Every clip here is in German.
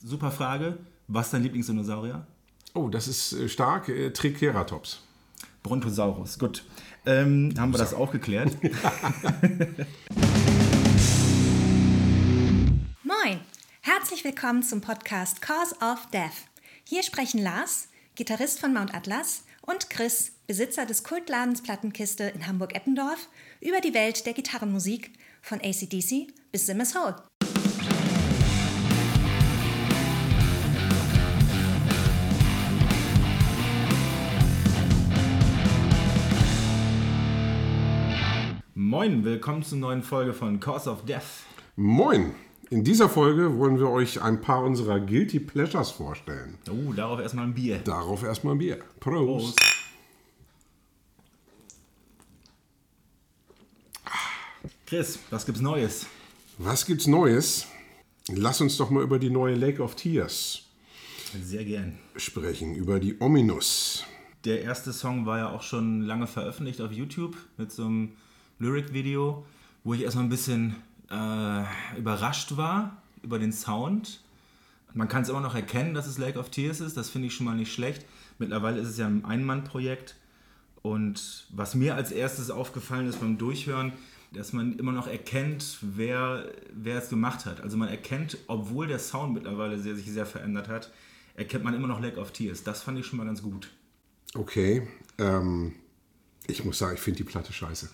super Frage. Was ist dein Lieblingsdinosaurier? Oh, das ist äh, stark. Äh, Triceratops. Brontosaurus. Gut. Ähm, haben wir das auch geklärt? Moin! Herzlich willkommen zum Podcast Cause of Death. Hier sprechen Lars, Gitarrist von Mount Atlas, und Chris, Besitzer des Kultladens Plattenkiste in Hamburg-Eppendorf, über die Welt der Gitarrenmusik von ACDC bis Simmers Hole. Moin, willkommen zur neuen Folge von Cause of Death. Moin! In dieser Folge wollen wir euch ein paar unserer Guilty Pleasures vorstellen. Oh, darauf erstmal ein Bier. Darauf erstmal ein Bier. Prost. Prost. Chris, was gibt's Neues? Was gibt's Neues? Lass uns doch mal über die neue Lake of Tears Sehr gern. sprechen, über die Ominous. Der erste Song war ja auch schon lange veröffentlicht auf YouTube mit so einem Lyric-Video, wo ich erstmal ein bisschen äh, überrascht war über den Sound. Man kann es immer noch erkennen, dass es Lake of Tears ist, das finde ich schon mal nicht schlecht. Mittlerweile ist es ja ein Ein-Mann-Projekt. Und was mir als erstes aufgefallen ist beim Durchhören, dass man immer noch erkennt, wer, wer es gemacht hat. Also man erkennt, obwohl der Sound mittlerweile sehr, sich sehr verändert hat, erkennt man immer noch Lake of Tears. Das fand ich schon mal ganz gut. Okay, ähm, ich muss sagen, ich finde die Platte scheiße.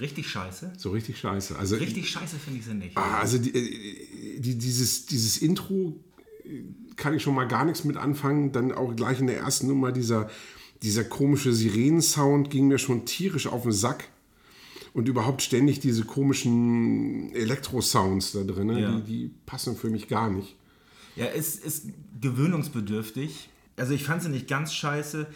Richtig scheiße. So richtig scheiße. Also, Richtig scheiße finde ich sie nicht. Ah, also die, äh, die, dieses, dieses Intro äh, kann ich schon mal gar nichts mit anfangen. Dann auch gleich in der ersten Nummer dieser, dieser komische Sirenensound ging mir schon tierisch auf den Sack. Und überhaupt ständig diese komischen Elektro-Sounds da drin, Ja. die, die passen für mich gar nicht. Ja, es ist gewöhnungsbedürftig. Also ich fand sie nicht ganz scheiße.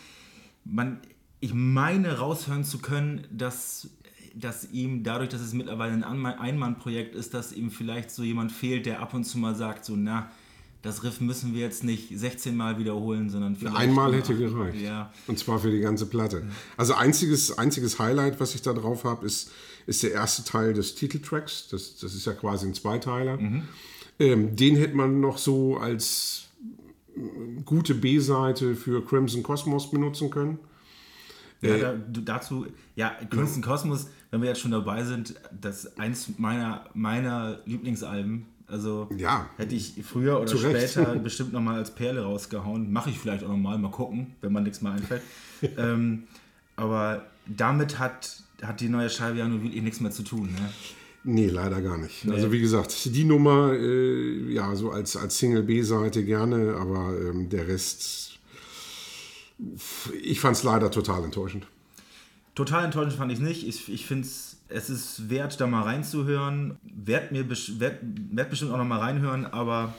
Man, ich meine raushören zu können, dass, dass ihm dadurch, dass es mittlerweile ein Ein-Mann-Projekt ist, dass ihm vielleicht so jemand fehlt, der ab und zu mal sagt, so na, das Riff müssen wir jetzt nicht 16 Mal wiederholen, sondern vielleicht Einmal hätte gereicht. Ja, Und zwar für die ganze Platte. Also einziges, einziges Highlight, was ich da drauf habe, ist, ist der erste Teil des Titeltracks. Das, das ist ja quasi ein Zweiteiler. Ähm, den hätte man noch so als äh, gute B-Seite für Crimson Cosmos benutzen können. Ja, da, du- dazu, ja, Crimson Cosmos, wenn wir jetzt schon dabei sind, das ist eins meiner, meiner Lieblingsalben. Also Ja. hätte ich früher oder Recht. später bestimmt nochmal als Perle rausgehauen. Mache ich vielleicht auch nochmal, mal gucken, wenn man nichts mehr einfällt. ähm, aber damit hat, hat die neue Scheibe ja nun wirklich nichts mehr zu tun. Ne? Nee, leider gar nicht. Also wie gesagt, die Nummer, äh, ja, so als, als Single B-Seite gerne, aber ähm, der Rest, ich fand es leider total enttäuschend. Total enttäuschend fand ich es nicht. Ich, ich finde es, es ist wert, da mal reinzuhören. Werd, mir werd, werd bestimmt auch noch mal reinhören, aber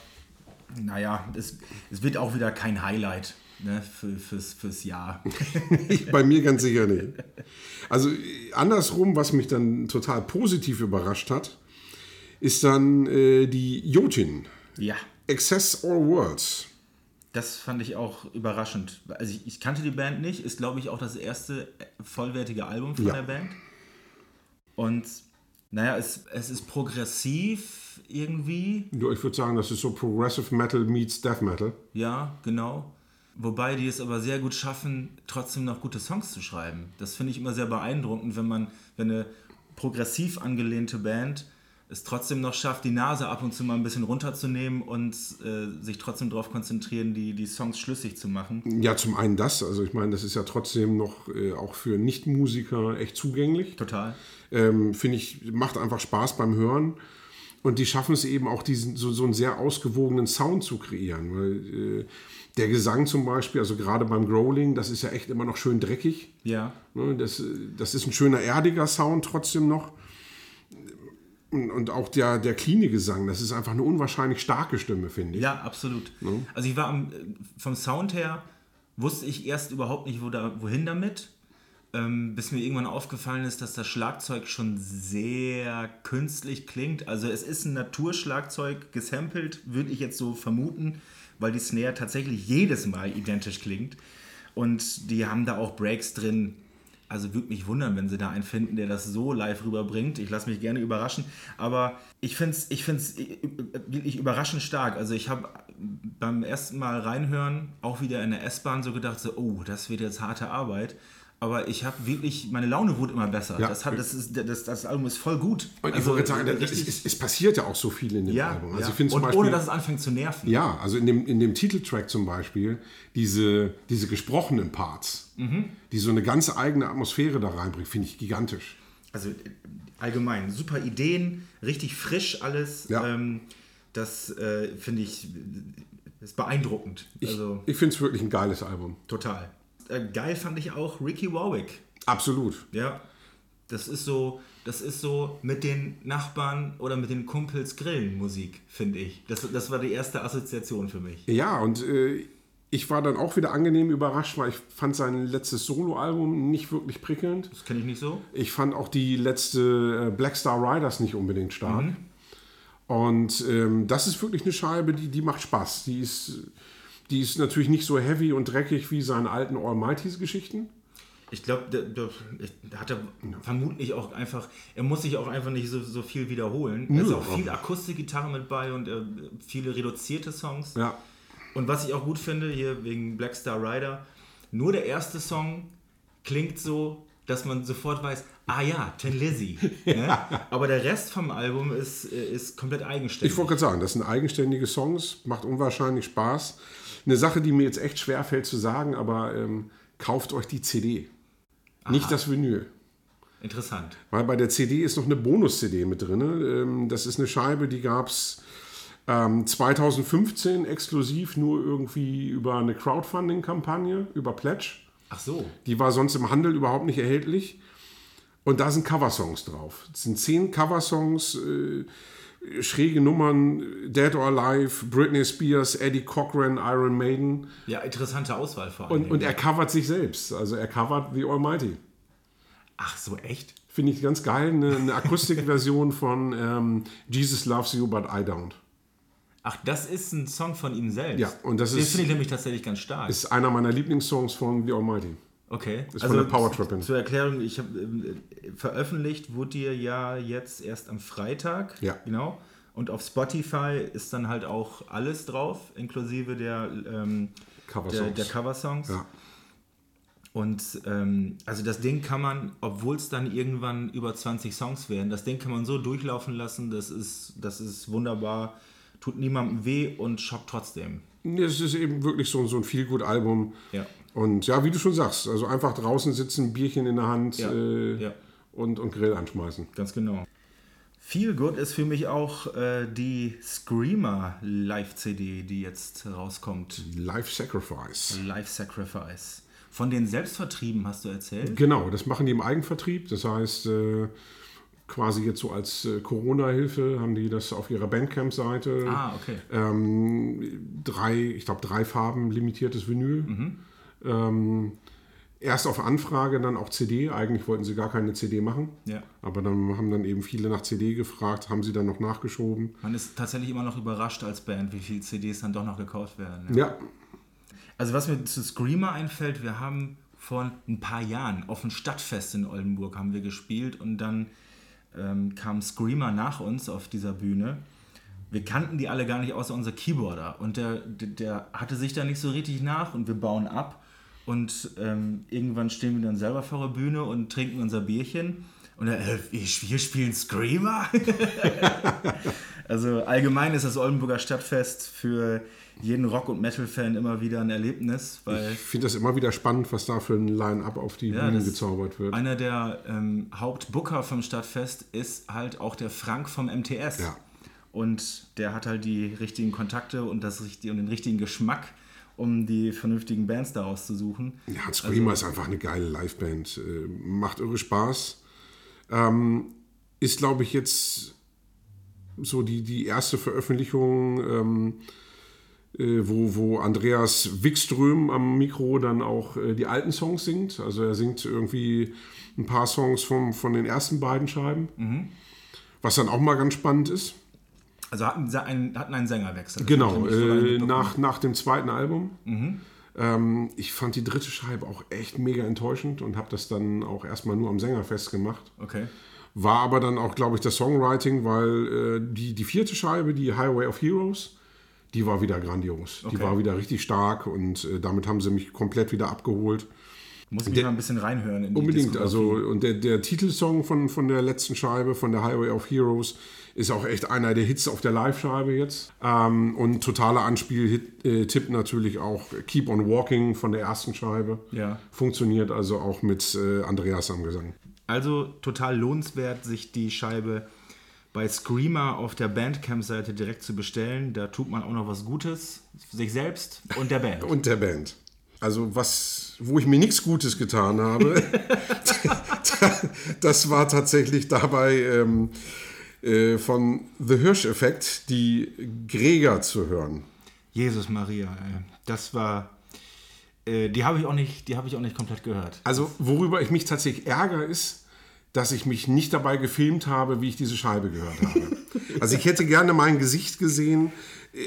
naja, es, es wird auch wieder kein Highlight ne, für, fürs, fürs Jahr. Bei mir ganz sicher nicht. Also andersrum, was mich dann total positiv überrascht hat, ist dann äh, die Jotin. ja, Access All Worlds. Das fand ich auch überraschend. Also ich, ich kannte die Band nicht, ist glaube ich auch das erste vollwertige Album von Ja. der Band. Und naja, es, es ist progressiv irgendwie. Du, Ich würde sagen, das ist so Progressive Metal meets Death Metal. Ja, genau. Wobei die es aber sehr gut schaffen, trotzdem noch gute Songs zu schreiben. Das finde ich immer sehr beeindruckend, wenn man, wenn eine progressiv angelehnte Band es trotzdem noch schafft, die Nase ab und zu mal ein bisschen runterzunehmen und äh, sich trotzdem darauf konzentrieren, die, die Songs schlüssig zu machen. Ja, zum einen das. Also ich meine, das ist ja trotzdem noch äh, auch für Nichtmusiker echt zugänglich. Total. ähm, finde ich, macht einfach Spaß beim Hören. Und die schaffen es eben auch, diesen, so, so einen sehr ausgewogenen Sound zu kreieren. Weil, äh, der Gesang zum Beispiel, also gerade beim Growling, das ist ja echt immer noch schön dreckig. Ja. Ne? Das, das ist ein schöner, erdiger Sound trotzdem noch. Und, und auch der, der cleane Gesang, das ist einfach eine unwahrscheinlich starke Stimme, finde ich. Ja, absolut. Also ich war am, vom Sound her, wusste ich erst überhaupt nicht, wo da, wohin damit. Ähm, bis mir irgendwann aufgefallen ist, dass das Schlagzeug schon sehr künstlich klingt. Also es ist ein Naturschlagzeug gesampelt, würde ich jetzt so vermuten, weil die Snare tatsächlich jedes Mal identisch klingt. Und die haben da auch Breaks drin. Also würde mich wundern, wenn sie da einen finden, der das so live rüberbringt. Ich lasse mich gerne überraschen. Aber ich finde es ich find's wirklich überraschend stark. Also ich habe beim ersten Mal reinhören auch wieder in der S-Bahn so gedacht, so, oh, das wird jetzt harte Arbeit. Aber ich habe wirklich, meine Laune wurde immer besser. Ja. Das, hat, das, ist, das, das Album ist voll gut. Und ich Also, wollte sagen, es, richtig- es, es passiert ja auch so viel in dem ja, Album. Also ja. ich finde zum Und Beispiel, ohne dass es anfängt zu nerven. ja, also in dem, in dem Titeltrack zum Beispiel, diese, diese gesprochenen Parts, Mhm. die so eine ganz eigene Atmosphäre da reinbringen, finde ich gigantisch. Also äh, allgemein, super Ideen, richtig frisch alles. Ja. Ähm, das äh, finde ich ist beeindruckend. Ich, also ich finde es wirklich ein geiles Album. total. Äh, geil fand ich auch Ricky Warwick. Absolut. Ja. Das ist so, das ist so mit den Nachbarn oder mit den Kumpels Grillen Musik, finde ich. Das, das war die erste Assoziation für mich. Ja, und äh, ich war dann auch wieder angenehm überrascht, weil ich fand sein letztes Soloalbum nicht wirklich prickelnd. Das kenne ich nicht so. Ich fand auch die letzte äh, Black Star Riders nicht unbedingt stark. Und ähm, das ist wirklich eine Scheibe, die, die macht Spaß. Die ist, die ist natürlich nicht so heavy und dreckig wie seine alten Almighties-Geschichten. Ich glaube, der, der, der hat er vermutlich auch einfach, er muss sich auch einfach nicht so, so viel wiederholen. Es ist auch viel Akustikgitarre mit bei und äh, viele reduzierte Songs. Ja. Und was ich auch gut finde, hier wegen Black Star Rider, nur der erste Song klingt so, dass man sofort weiß, ah ja, Tin Lizzy. ne? Aber der Rest vom Album ist, äh, ist komplett eigenständig. Ich wollte gerade sagen, das sind eigenständige Songs, macht unwahrscheinlich Spaß. Eine Sache, die mir jetzt echt schwer fällt zu sagen, aber ähm, kauft euch die CD. Nicht das Vinyl. Interessant. Weil bei der CD ist noch eine Bonus-CD mit drin. Ähm, das ist eine Scheibe, die gab es ähm, 2015 exklusiv nur irgendwie über eine Crowdfunding-Kampagne, über Pledge. Ach so. Die war sonst im Handel überhaupt nicht erhältlich. Und da sind Coversongs drauf. Es sind zehn Coversongs, äh, schräge Nummern, Dead or Alive, Britney Spears, Eddie Cochran, Iron Maiden. Ja, interessante Auswahl vor allem. Und, und er covert sich selbst. Also er covert The Almighty. Ach so, echt? Finde ich ganz geil. Eine, eine Akustikversion von ähm, Jesus Loves You, but I don't. Ach, das ist ein Song von ihm selbst. Ja, und das Den ist- finde ich nämlich tatsächlich ganz stark. Ist einer meiner Lieblingssongs von The Almighty. Okay. ist von der Power Trippin'. Zur Erklärung, ich habe ähm, veröffentlicht, wurde dir ja jetzt erst am Freitag. Ja. Genau. Und auf Spotify ist dann halt auch alles drauf, inklusive der, ähm, der, Coversongs. der Coversongs. Ja. Und ähm, also das Ding kann man, obwohl es dann irgendwann über 20 Songs werden, das Ding kann man so durchlaufen lassen, das ist, das ist wunderbar, tut niemandem weh und schockt trotzdem. Es ist eben wirklich so, so ein Feelgood-Album. Ja. Und ja, wie du schon sagst, also einfach draußen sitzen, Bierchen in der Hand Ja, äh, ja. Und, und Grill anschmeißen. Ganz genau. Feel Good ist für mich auch äh, die Screamer Live-CD, die jetzt rauskommt. Life Sacrifice. Live Sacrifice. Von den Selbstvertrieben hast du erzählt? Genau, das machen die im Eigenvertrieb. Das heißt, äh, quasi jetzt so als äh, Corona-Hilfe haben die das auf ihrer Bandcamp-Seite. Ah, okay. Ähm, drei, ich glaube, drei Farben limitiertes Vinyl. Ähm, erst auf Anfrage, dann auch CD. Eigentlich wollten sie gar keine CD machen. Ja. Aber dann haben dann eben viele nach CD gefragt, haben sie dann noch nachgeschoben. Man ist tatsächlich immer noch überrascht als Band, wie viele CDs dann doch noch gekauft werden. Ja. Ja, Also was mir zu Screamer einfällt, wir haben vor ein paar Jahren auf dem Stadtfest in Oldenburg haben wir gespielt und dann ähm, kam Screamer nach uns auf dieser Bühne. Wir kannten die alle gar nicht außer unser Keyboarder und der, der, der hatte sich da nicht so richtig nach und wir bauen ab und ähm, irgendwann stehen wir dann selber vor der Bühne und trinken unser Bierchen und er, äh, wir spielen Screamer? Also allgemein ist das Oldenburger Stadtfest für jeden Rock- und Metal-Fan immer wieder ein Erlebnis, ich finde das immer wieder spannend, was da für ein Line-Up auf die Ja, Bühne gezaubert wird. einer der ähm, Hauptbooker vom Stadtfest ist halt auch der Frank vom MTS. Ja. Und der hat halt die richtigen Kontakte und, das, und den richtigen Geschmack, um die vernünftigen Bands daraus zu suchen. Ja, Screamer ist einfach eine geile Liveband. Äh, macht irre Spaß. Ähm, ist, glaube ich, jetzt so die, die erste Veröffentlichung, ähm, äh, wo, wo Andreas Wikström am Mikro dann auch äh, die alten Songs singt. Also er singt irgendwie ein paar Songs vom, von den ersten beiden Scheiben. Was dann auch mal ganz spannend ist. Also hatten, sie einen, hatten einen Sängerwechsel. Genau, äh, nach, nach dem zweiten Album. Mhm. Ähm, ich fand die dritte Scheibe auch echt mega enttäuschend und habe das dann auch erstmal nur am Sänger festgemacht. Okay. War aber dann auch, glaube ich, das Songwriting, weil äh, die, die vierte Scheibe, die Highway of Heroes, die war wieder grandios. Die Okay. war wieder richtig stark und äh, damit haben sie mich komplett wieder abgeholt. Muss ich mal ein bisschen reinhören. In die Unbedingt. Also, und der, der Titelsong von, von der letzten Scheibe, von der Highway of Heroes, ist auch echt einer der Hits auf der Live-Scheibe jetzt. Ähm, und totaler Anspiel-Tipp natürlich auch Keep on Walking von der ersten Scheibe. Ja. Funktioniert also auch mit äh, Andreas am Gesang. Also total lohnenswert, sich die Scheibe bei Screamer auf der Bandcamp-Seite direkt zu bestellen. Da tut man auch noch was Gutes, sich selbst und der Band. Und der Band. Also was, wo ich mir nichts Gutes getan habe, das war tatsächlich dabei ähm, äh, von The Hirsch-Effekt die Gregor zu hören. Jesus Maria, ey. das war. Äh, die habe ich auch nicht, die habe ich auch nicht komplett gehört. Also worüber ich mich tatsächlich ärgere, ist, dass ich mich nicht dabei gefilmt habe, wie ich diese Scheibe gehört habe. Also ich hätte gerne mein Gesicht gesehen, äh,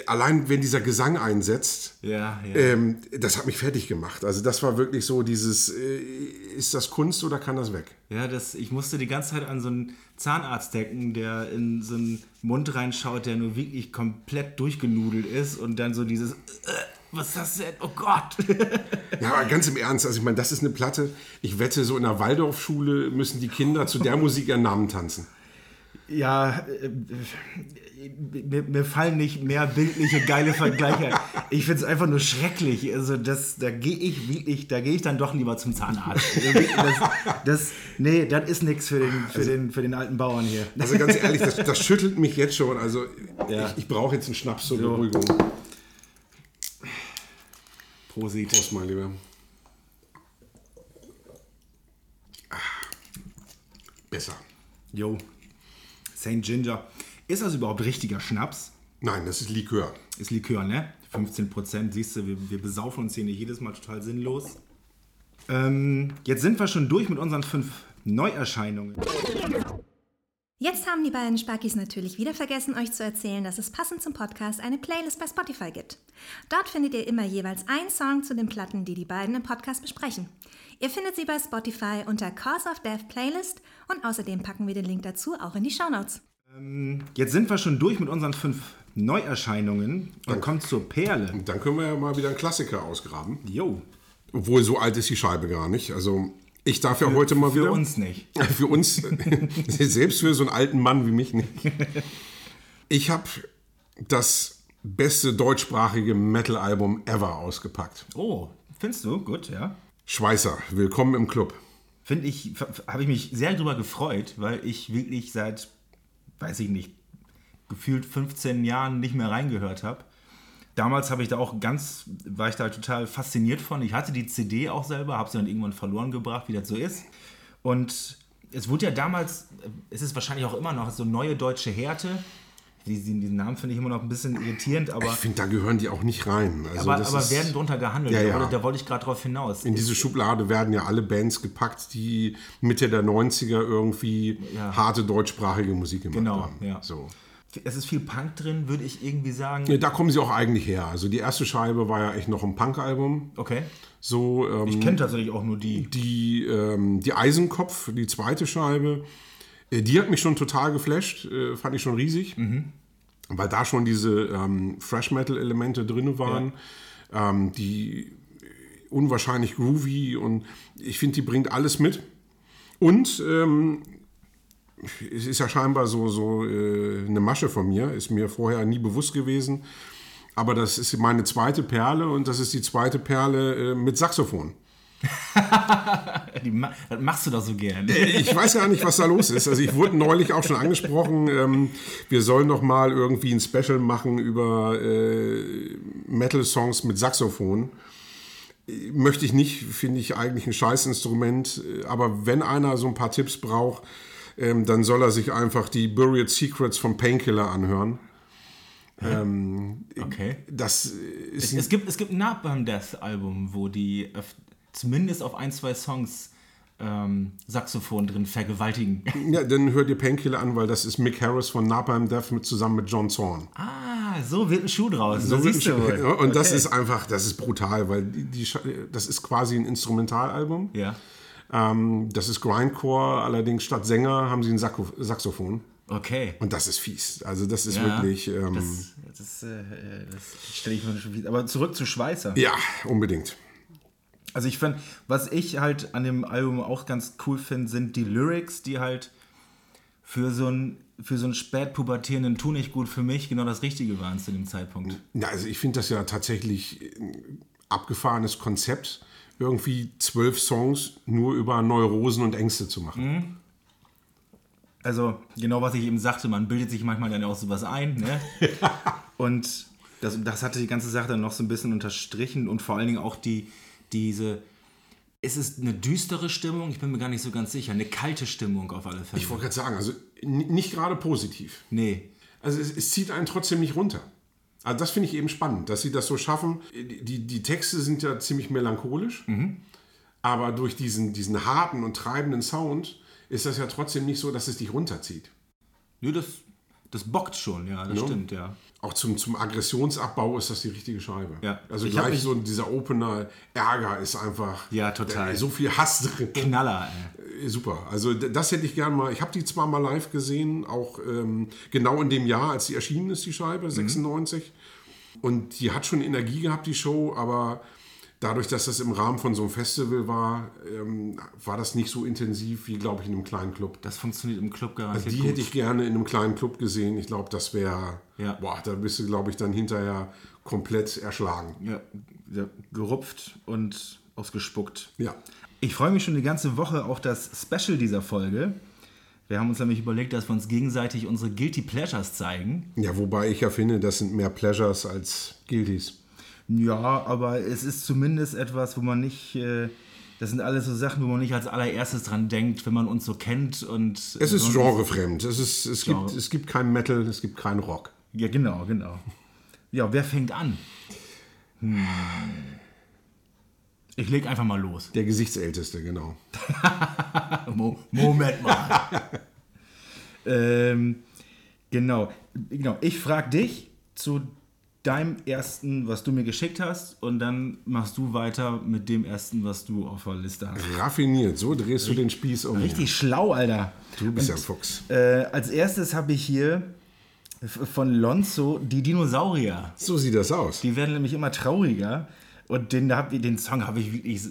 allein wenn dieser Gesang einsetzt. Ja, ja. Ähm, das hat mich fertig gemacht. Also das war wirklich so dieses, äh, ist das Kunst oder kann das weg? Ja, das, ich musste die ganze Zeit an so einen Zahnarzt denken, der in so einen Mund reinschaut, der nur wirklich komplett durchgenudelt ist und dann so dieses, äh, was ist das denn? Oh Gott! Ja, aber ganz im Ernst, also ich meine, das ist eine Platte. Ich wette, so in der Waldorfschule müssen die Kinder zu der Musik ihren Namen tanzen. Ja, äh, mir, mir fallen nicht mehr bildliche, geile Vergleiche. Ich finde es einfach nur schrecklich. Also das, da gehe ich wirklich, da gehe ich dann doch lieber zum Zahnarzt. Also Das, das, nee, das ist nichts für den, für, den, für den alten Bauern hier. Also ganz ehrlich, das, das schüttelt mich jetzt schon. Also Ja. ich, ich brauche jetzt einen Schnaps zur So. Beruhigung. Prosit. Prost, mein Lieber. Ah, Besser. Jo. St. Ginger. Ist das überhaupt richtiger Schnaps? Nein, das ist Likör. Ist Likör, ne? 15 Prozent, siehst du, wir, wir besaufen uns hier nicht jedes Mal total sinnlos. Ähm, jetzt sind wir schon durch mit unseren fünf Neuerscheinungen. Jetzt haben die beiden Sparkis natürlich wieder vergessen, euch zu erzählen, dass es passend zum Podcast eine Playlist bei Spotify gibt. Dort findet ihr immer jeweils einen Song zu den Platten, die die beiden im Podcast besprechen. Ihr findet sie bei Spotify unter Cause of Death Playlist und außerdem packen wir den Link dazu auch in die Shownotes. Jetzt sind wir schon durch mit unseren fünf Neuerscheinungen und kommt zur Perle. Und dann können wir ja mal wieder einen Klassiker ausgraben. Jo, Obwohl, so alt ist die Scheibe gar nicht. Also ich darf ja heute mal für wieder... uns nicht. Für uns, selbst für so einen alten Mann wie mich nicht. Ich habe das beste deutschsprachige Metal-Album ever ausgepackt. Oh, findest du? Gut, ja. Schweißer, willkommen im Club. Finde ich, habe ich mich sehr drüber gefreut, weil ich wirklich seit, weiß ich nicht, gefühlt 15 Jahren nicht mehr reingehört habe. Damals habe ich da auch ganz, war ich da total fasziniert von. Ich hatte die CD auch selber, habe sie dann irgendwann verloren gebracht, wie das so ist. Und es wurde ja damals, es ist wahrscheinlich auch immer noch so neue deutsche Härte. Diesen, diesen Namen finde ich immer noch ein bisschen irritierend, aber, Ich finde, da gehören die auch nicht rein. Also aber, aber werden drunter gehandelt. Ja, Da, ja. wollte, da wollte ich gerade drauf hinaus. in diese Schublade werden ja alle Bands gepackt, die Mitte der 90er irgendwie Ja. harte deutschsprachige Musik gemacht Genau, haben. ja. So. Es ist viel Punk drin, würde ich irgendwie sagen. Ja, Da kommen sie auch eigentlich her. Also die erste Scheibe war ja echt noch ein Punk-Album. Okay. So, ähm, Ich kenne tatsächlich auch nur die. die, ähm, die Eisenkopf, die zweite Scheibe, die hat mich schon total geflasht, äh, fand ich schon riesig, weil da schon diese ähm, Fresh-Metal-Elemente drin waren, ähm, die unwahrscheinlich groovy und ich finde, die bringt alles mit. Und ähm, es ist ja scheinbar so, so äh, eine Masche von mir, ist mir vorher nie bewusst gewesen. Aber das ist meine zweite Perle und das ist die zweite Perle äh, mit Saxophon. ma das machst du doch so gern. Ich weiß ja nicht, was da los ist. Also ich wurde neulich auch schon angesprochen, ähm, wir sollen noch mal irgendwie ein Special machen über äh, Metal-Songs mit Saxophon. Äh, Möchte ich nicht, finde ich eigentlich ein Scheißinstrument. Äh, Aber wenn einer so ein paar Tipps braucht, ähm, dann soll er sich einfach die Buried Secrets von Painkiller anhören. Okay. Das ist Es, es, gibt, es gibt ein Napalm Death Album, wo die öf- zumindest auf ein, zwei Songs ähm, Saxophon drin vergewaltigen. ja, dann hört ihr Painkiller an, weil das ist Mick Harris von Napalm Death mit zusammen mit John Zorn. ah, so wird ein Schuh draus. So siehst du wohl. Und das Okay. ist einfach, das ist brutal, weil die, die, das ist quasi ein Instrumentalalbum. Ja. Ähm, das ist Grindcore, allerdings statt Sänger haben sie ein Sakko, Saxophon. Okay. Und das ist fies. Also das ist Ja, wirklich... Ähm, das das, äh, das stelle ich mir schon fies. Aber zurück zu Schweißer. ja, unbedingt. Also ich finde, was ich halt an dem Album auch ganz cool finde, sind die Lyrics, die halt für so einen für so einen spätpubertierenden Tu nicht gut für mich genau das Richtige waren zu dem Zeitpunkt. Ja, also ich finde das ja tatsächlich ein abgefahrenes Konzept, irgendwie zwölf Songs nur über Neurosen und Ängste zu machen. Also genau was ich eben sagte, man bildet sich manchmal dann auch sowas ein, ne? und das, das hatte die ganze Sache dann noch so ein bisschen unterstrichen und vor allen Dingen auch die diese ist es eine düstere Stimmung? Ich bin mir gar nicht so ganz sicher. Eine kalte Stimmung auf alle Fälle. Ich wollte gerade sagen, also nicht gerade positiv. nee. Also es, es zieht einen trotzdem nicht runter. Also das finde ich eben spannend, dass sie das so schaffen. Die, die Texte sind ja ziemlich melancholisch, aber durch diesen, diesen harten und treibenden Sound ist das ja trotzdem nicht so, dass es dich runterzieht. Nö, das, das bockt schon, ja, das Ja. stimmt, ja. Auch zum, zum Aggressionsabbau ist das die richtige Scheibe. Ja. Also Ich gleich so dieser Opener Ärger ist einfach Ja, total. so viel Hass drin. Knaller, ey. Äh, Super. Also das hätte ich gern mal. Ich habe die zwar mal live gesehen, auch ähm, genau in dem Jahr, als sie erschienen ist, die Scheibe, 96. Und die hat schon Energie gehabt, die Show, aber dadurch, dass das im Rahmen von so einem Festival war, ähm, war das nicht so intensiv wie, glaube ich, in einem kleinen Club. Das funktioniert im Club garantiert Also Die gut. hätte ich gerne in einem kleinen Club gesehen. Ich glaube, das wäre, Ja. boah, da bist du, glaube ich, dann hinterher komplett erschlagen. ja, ja, gerupft und ausgespuckt. Ja. Ich freue mich schon die ganze Woche auf das Special dieser Folge. Wir haben uns nämlich überlegt, dass wir uns gegenseitig unsere Guilty Pleasures zeigen. Ja, wobei ich ja finde, das sind mehr Pleasures als Guilties. Ja, aber es ist zumindest etwas, wo man nicht. Äh, das sind alles so Sachen, wo man nicht als allererstes dran denkt, wenn man uns so kennt. Und Es ist genrefremd. Es, ist, es, Genre. gibt, es gibt kein Metal, es gibt keinen Rock. Ja, genau, genau. Ja, wer fängt an? Hm. Ich leg einfach mal los. Der Gesichtsälteste, genau. Mo Moment mal. ähm, genau. genau. Ich frage dich zu deinem ersten, was du mir geschickt hast, und dann machst du weiter mit dem ersten, was du auf der Liste hast. Raffiniert, so drehst du den Spieß um. Richtig schlau, Alter. Du bist ja ein Fuchs. Äh, als erstes habe ich hier von Lonzo die Dinosaurier. So sieht das aus. Die werden nämlich immer trauriger. Und den, den Song habe ich wirklich,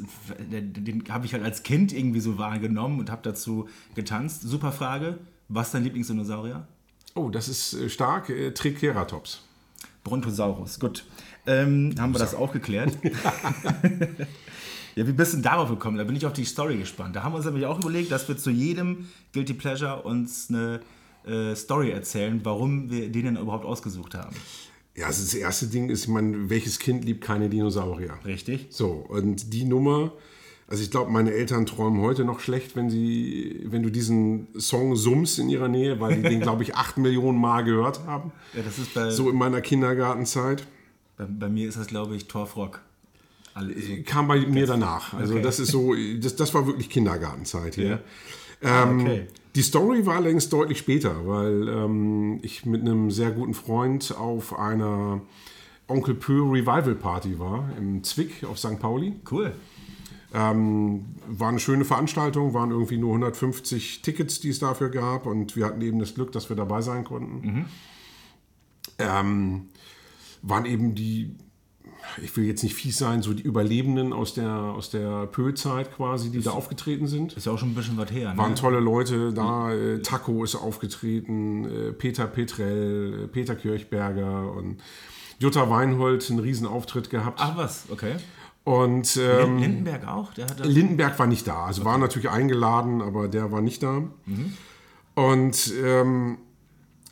den, den habe ich halt als Kind irgendwie so wahrgenommen und habe dazu getanzt. Super Frage. Was ist dein Lieblingsdinosaurier? Oh, das ist äh, stark. Äh, Triceratops. Brontosaurus. Gut. Ähm, haben wir das auch geklärt. ja, wie bist du denn darauf gekommen? Da bin ich auf die Story gespannt. Da haben wir uns nämlich auch überlegt, dass wir zu jedem Guilty Pleasure uns eine äh, Story erzählen, warum wir den denn überhaupt ausgesucht haben. Ja, also das erste Ding ist, ich meine, welches Kind liebt keine Dinosaurier? Richtig? So, und die Nummer, also ich glaube, meine Eltern träumen heute noch schlecht, wenn sie, wenn du diesen Song summst in ihrer Nähe, weil die den, glaube ich, acht Millionen Mal gehört haben. Ja, das ist bei, So in meiner Kindergartenzeit. bei, bei mir ist das, glaube ich, Torfrock. Alle, so. Kam bei mir danach. Also Okay. das ist so, das, das war wirklich Kindergartenzeit hier. Ja. Ähm, okay. Die Story war längst deutlich später, weil ähm, ich mit einem sehr guten Freund auf einer Onkel Pö Revival Party war, im Zwick auf St. Pauli. Cool. Ähm, war eine schöne Veranstaltung, waren irgendwie nur 150 Tickets, die es dafür gab und wir hatten eben das Glück, dass wir dabei sein konnten. Ähm, waren eben die, ich will jetzt nicht fies sein, so die Überlebenden aus der, aus der Pö-Zeit quasi, die da aufgetreten sind. Ist ja auch schon ein bisschen was her. Ne? Waren tolle Leute da. Äh, Taco ist aufgetreten, äh, Peter Petrell, äh, Peter Kirchberger und Jutta Weinhold einen riesen Auftritt gehabt. Ach was, okay. Und ähm, Lindenberg auch? Lindenberg war nicht da. Also war natürlich eingeladen, aber der war nicht da. Und ähm,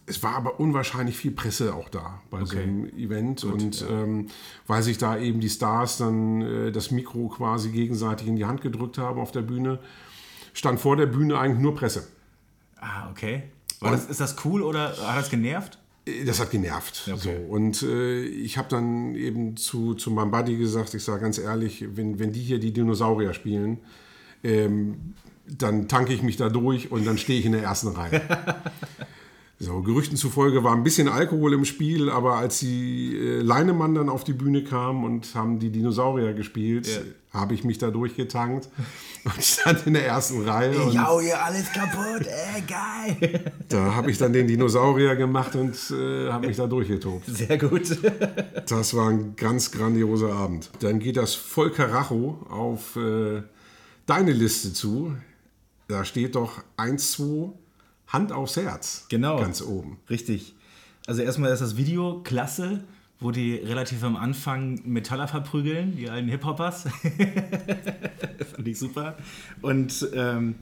es war aber unwahrscheinlich viel Presse auch da bei so Okay. einem Event. und ähm, weil sich da eben die Stars dann äh, das Mikro quasi gegenseitig in die Hand gedrückt haben auf der Bühne, stand vor der Bühne eigentlich nur Presse. Ah, okay. War das, ist das cool oder hat das genervt? Das hat genervt. Okay. So. Und äh, ich habe dann eben zu, zu meinem Buddy gesagt, ich sage ganz ehrlich, wenn, wenn die hier die Dinosaurier spielen, ähm, dann tanke ich mich da durch und dann stehe ich in der ersten Reihe. So, Gerüchten zufolge war ein bisschen Alkohol im Spiel, aber als die äh, Leinemann dann auf die Bühne kam und haben die Dinosaurier gespielt, Ja. Habe ich mich da durchgetankt und stand in der ersten Reihe. Und Ja, hier alles kaputt, ey, geil. da habe ich dann den Dinosaurier gemacht und äh, habe mich da durchgetobt. Sehr gut. Das war ein ganz grandioser Abend. Dann geht das voll Karacho auf äh, deine Liste zu. Da steht doch 1, 2, Hand aufs Herz. Genau. Ganz oben. Richtig. Also erstmal ist das Video klasse, wo die relativ am Anfang Metaller verprügeln, die alten Hip-Hoppers. Fand ich super. Und ähm,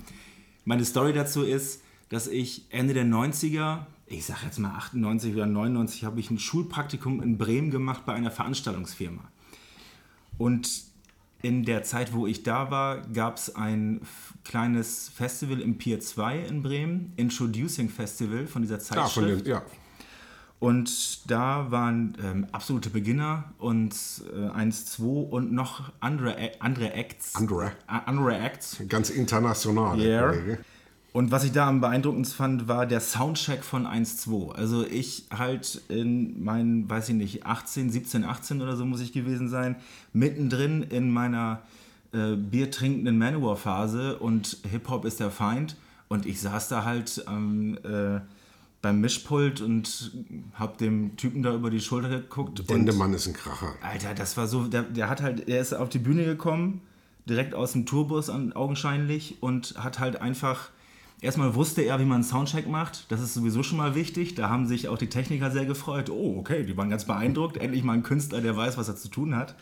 meine Story dazu ist, dass ich Ende der 90er, ich sag jetzt mal 98 oder 99, habe ich ein Schulpraktikum in Bremen gemacht bei einer Veranstaltungsfirma. Und in der Zeit, wo ich da war, gab es ein kleines Festival im Pier 2 in Bremen, Introducing Festival von dieser Ja, Zeitschrift. von den, ja. Und da waren ähm, absolute Beginner und äh, 1, 2 und noch andere, andere Acts. Andere. Andere Acts. ganz international. Yeah. Kollege. Und was ich da am beeindruckendsten fand, war der Soundcheck von 1-2. Also ich halt in meinen, weiß ich nicht, 18, 17, 18 oder so muss ich gewesen sein, mittendrin in meiner äh, biertrinkenden Manowar-Phase und Hip-Hop ist der Feind. Und ich saß da halt ähm, äh, beim Mischpult und hab dem Typen da über die Schulter geguckt. und Dendemann ist ein Kracher. Alter, das war so, der, der hat halt, er ist auf die Bühne gekommen, direkt aus dem Tourbus an, augenscheinlich und hat halt einfach, erstmal wusste er, wie man einen Soundcheck macht, das ist sowieso schon mal wichtig, da haben sich auch die Techniker sehr gefreut, oh, okay, die waren ganz beeindruckt, endlich mal ein Künstler, der weiß, was er zu tun hat.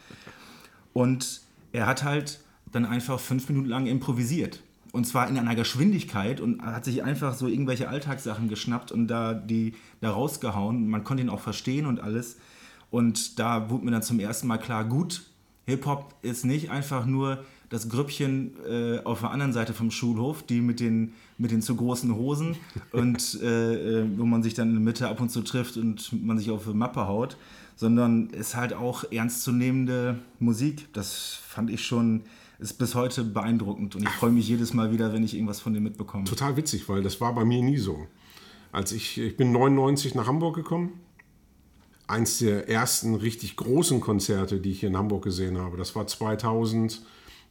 Und er hat halt dann einfach fünf Minuten lang improvisiert. Und zwar in einer Geschwindigkeit und hat sich einfach so irgendwelche Alltagssachen geschnappt und da die da rausgehauen. Man konnte ihn auch verstehen und alles. Und da wurde mir dann zum ersten Mal klar, gut, Hip-Hop ist nicht einfach nur das Grüppchen äh, auf der anderen Seite vom Schulhof, die mit den, mit den zu großen Hosen und äh, äh, wo man sich dann in der Mitte ab und zu trifft und man sich auf die Mappe haut, sondern ist halt auch ernstzunehmende Musik. Das fand ich schon, ist bis heute beeindruckend und ich freue mich jedes Mal wieder, wenn ich irgendwas von dem mitbekomme. Total witzig, weil das war bei mir nie so. Als ich, ich bin 99 nach Hamburg gekommen. Eins der ersten richtig großen Konzerte, die ich hier in Hamburg gesehen habe, das war 2000,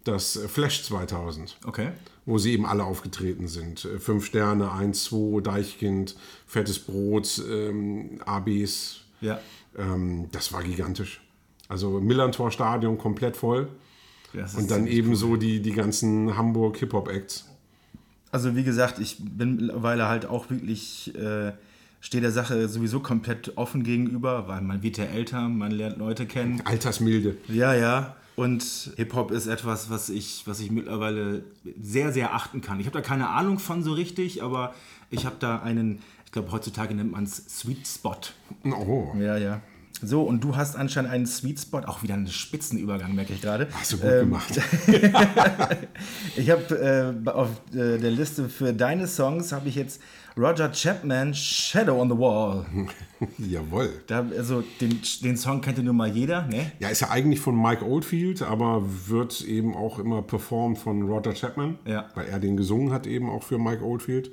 das äh, Flash 2000. Okay. wo sie eben alle aufgetreten sind. Äh, Fünf Sterne, 1, 2, Deichkind, Fettes Brot, ähm, ABs. Ja. Ähm, das war gigantisch. Also Millantor Stadion komplett voll. Und dann ebenso die, die ganzen Hamburg Hip-Hop-Acts. Also wie gesagt, ich bin mittlerweile halt auch wirklich, äh, stehe der Sache sowieso komplett offen gegenüber, weil man wird ja älter, man lernt Leute kennen. Altersmilde. Ja, ja. Und Hip-Hop ist etwas, was ich, was ich mittlerweile sehr, sehr achten kann. Ich habe da keine Ahnung von so richtig, aber ich habe da einen, ich glaube heutzutage nennt man es Sweet Spot. Oh, Ja, ja. So, und du hast anscheinend einen Sweet Spot, auch wieder einen Spitzenübergang, merke ich gerade. hast du gut Ähm, gemacht. Ich habe äh, auf äh, der Liste für deine Songs habe ich jetzt Roger Chapman Shadow on the Wall. Jawohl. Da, also den, den Song kennt ja nun mal jeder, ne? Ja, ist ja eigentlich von Mike Oldfield, aber wird eben auch immer performt von Roger Chapman, Ja. weil er den gesungen hat, eben auch für Mike Oldfield.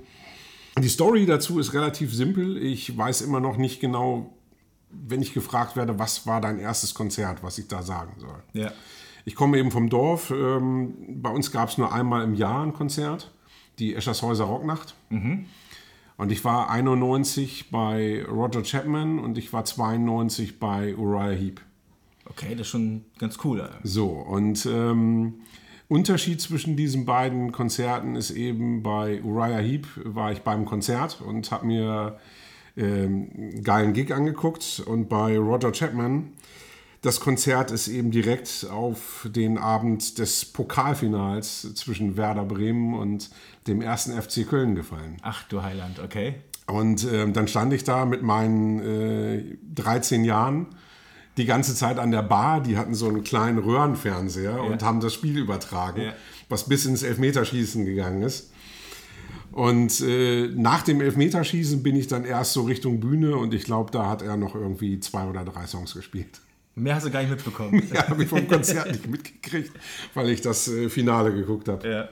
Die Story dazu ist relativ simpel. Ich weiß immer noch nicht genau, wenn ich gefragt werde, was war dein erstes Konzert, was ich da sagen soll. Ja. Ich komme eben vom Dorf. Ähm, bei uns gab es nur einmal im Jahr ein Konzert, die Eschershäuser Rocknacht. Und ich war 91 bei Roger Chapman und ich war 92 bei Uriah Heep. Okay, das ist schon ganz cool. Alter. So, und ähm, Unterschied zwischen diesen beiden Konzerten ist eben, bei Uriah Heep war ich beim Konzert und habe mir ähm, einen geilen Gig angeguckt und bei Roger Chapman, das Konzert ist eben direkt auf den Abend des Pokalfinals zwischen Werder Bremen und dem ersten FC Köln gefallen. Ach du Heiland, okay. Und ähm, dann stand ich da mit meinen äh, 13 Jahren die ganze Zeit an der Bar. Die hatten so einen kleinen Röhrenfernseher und haben das Spiel übertragen, Ja. was bis ins Elfmeterschießen gegangen ist. Und äh, nach dem Elfmeterschießen bin ich dann erst so Richtung Bühne und ich glaube, da hat er noch irgendwie zwei oder drei Songs gespielt. Mehr hast du gar nicht mitbekommen. Ja, habe ich vom Konzert nicht mitgekriegt, weil ich das äh, Finale geguckt habe. ja.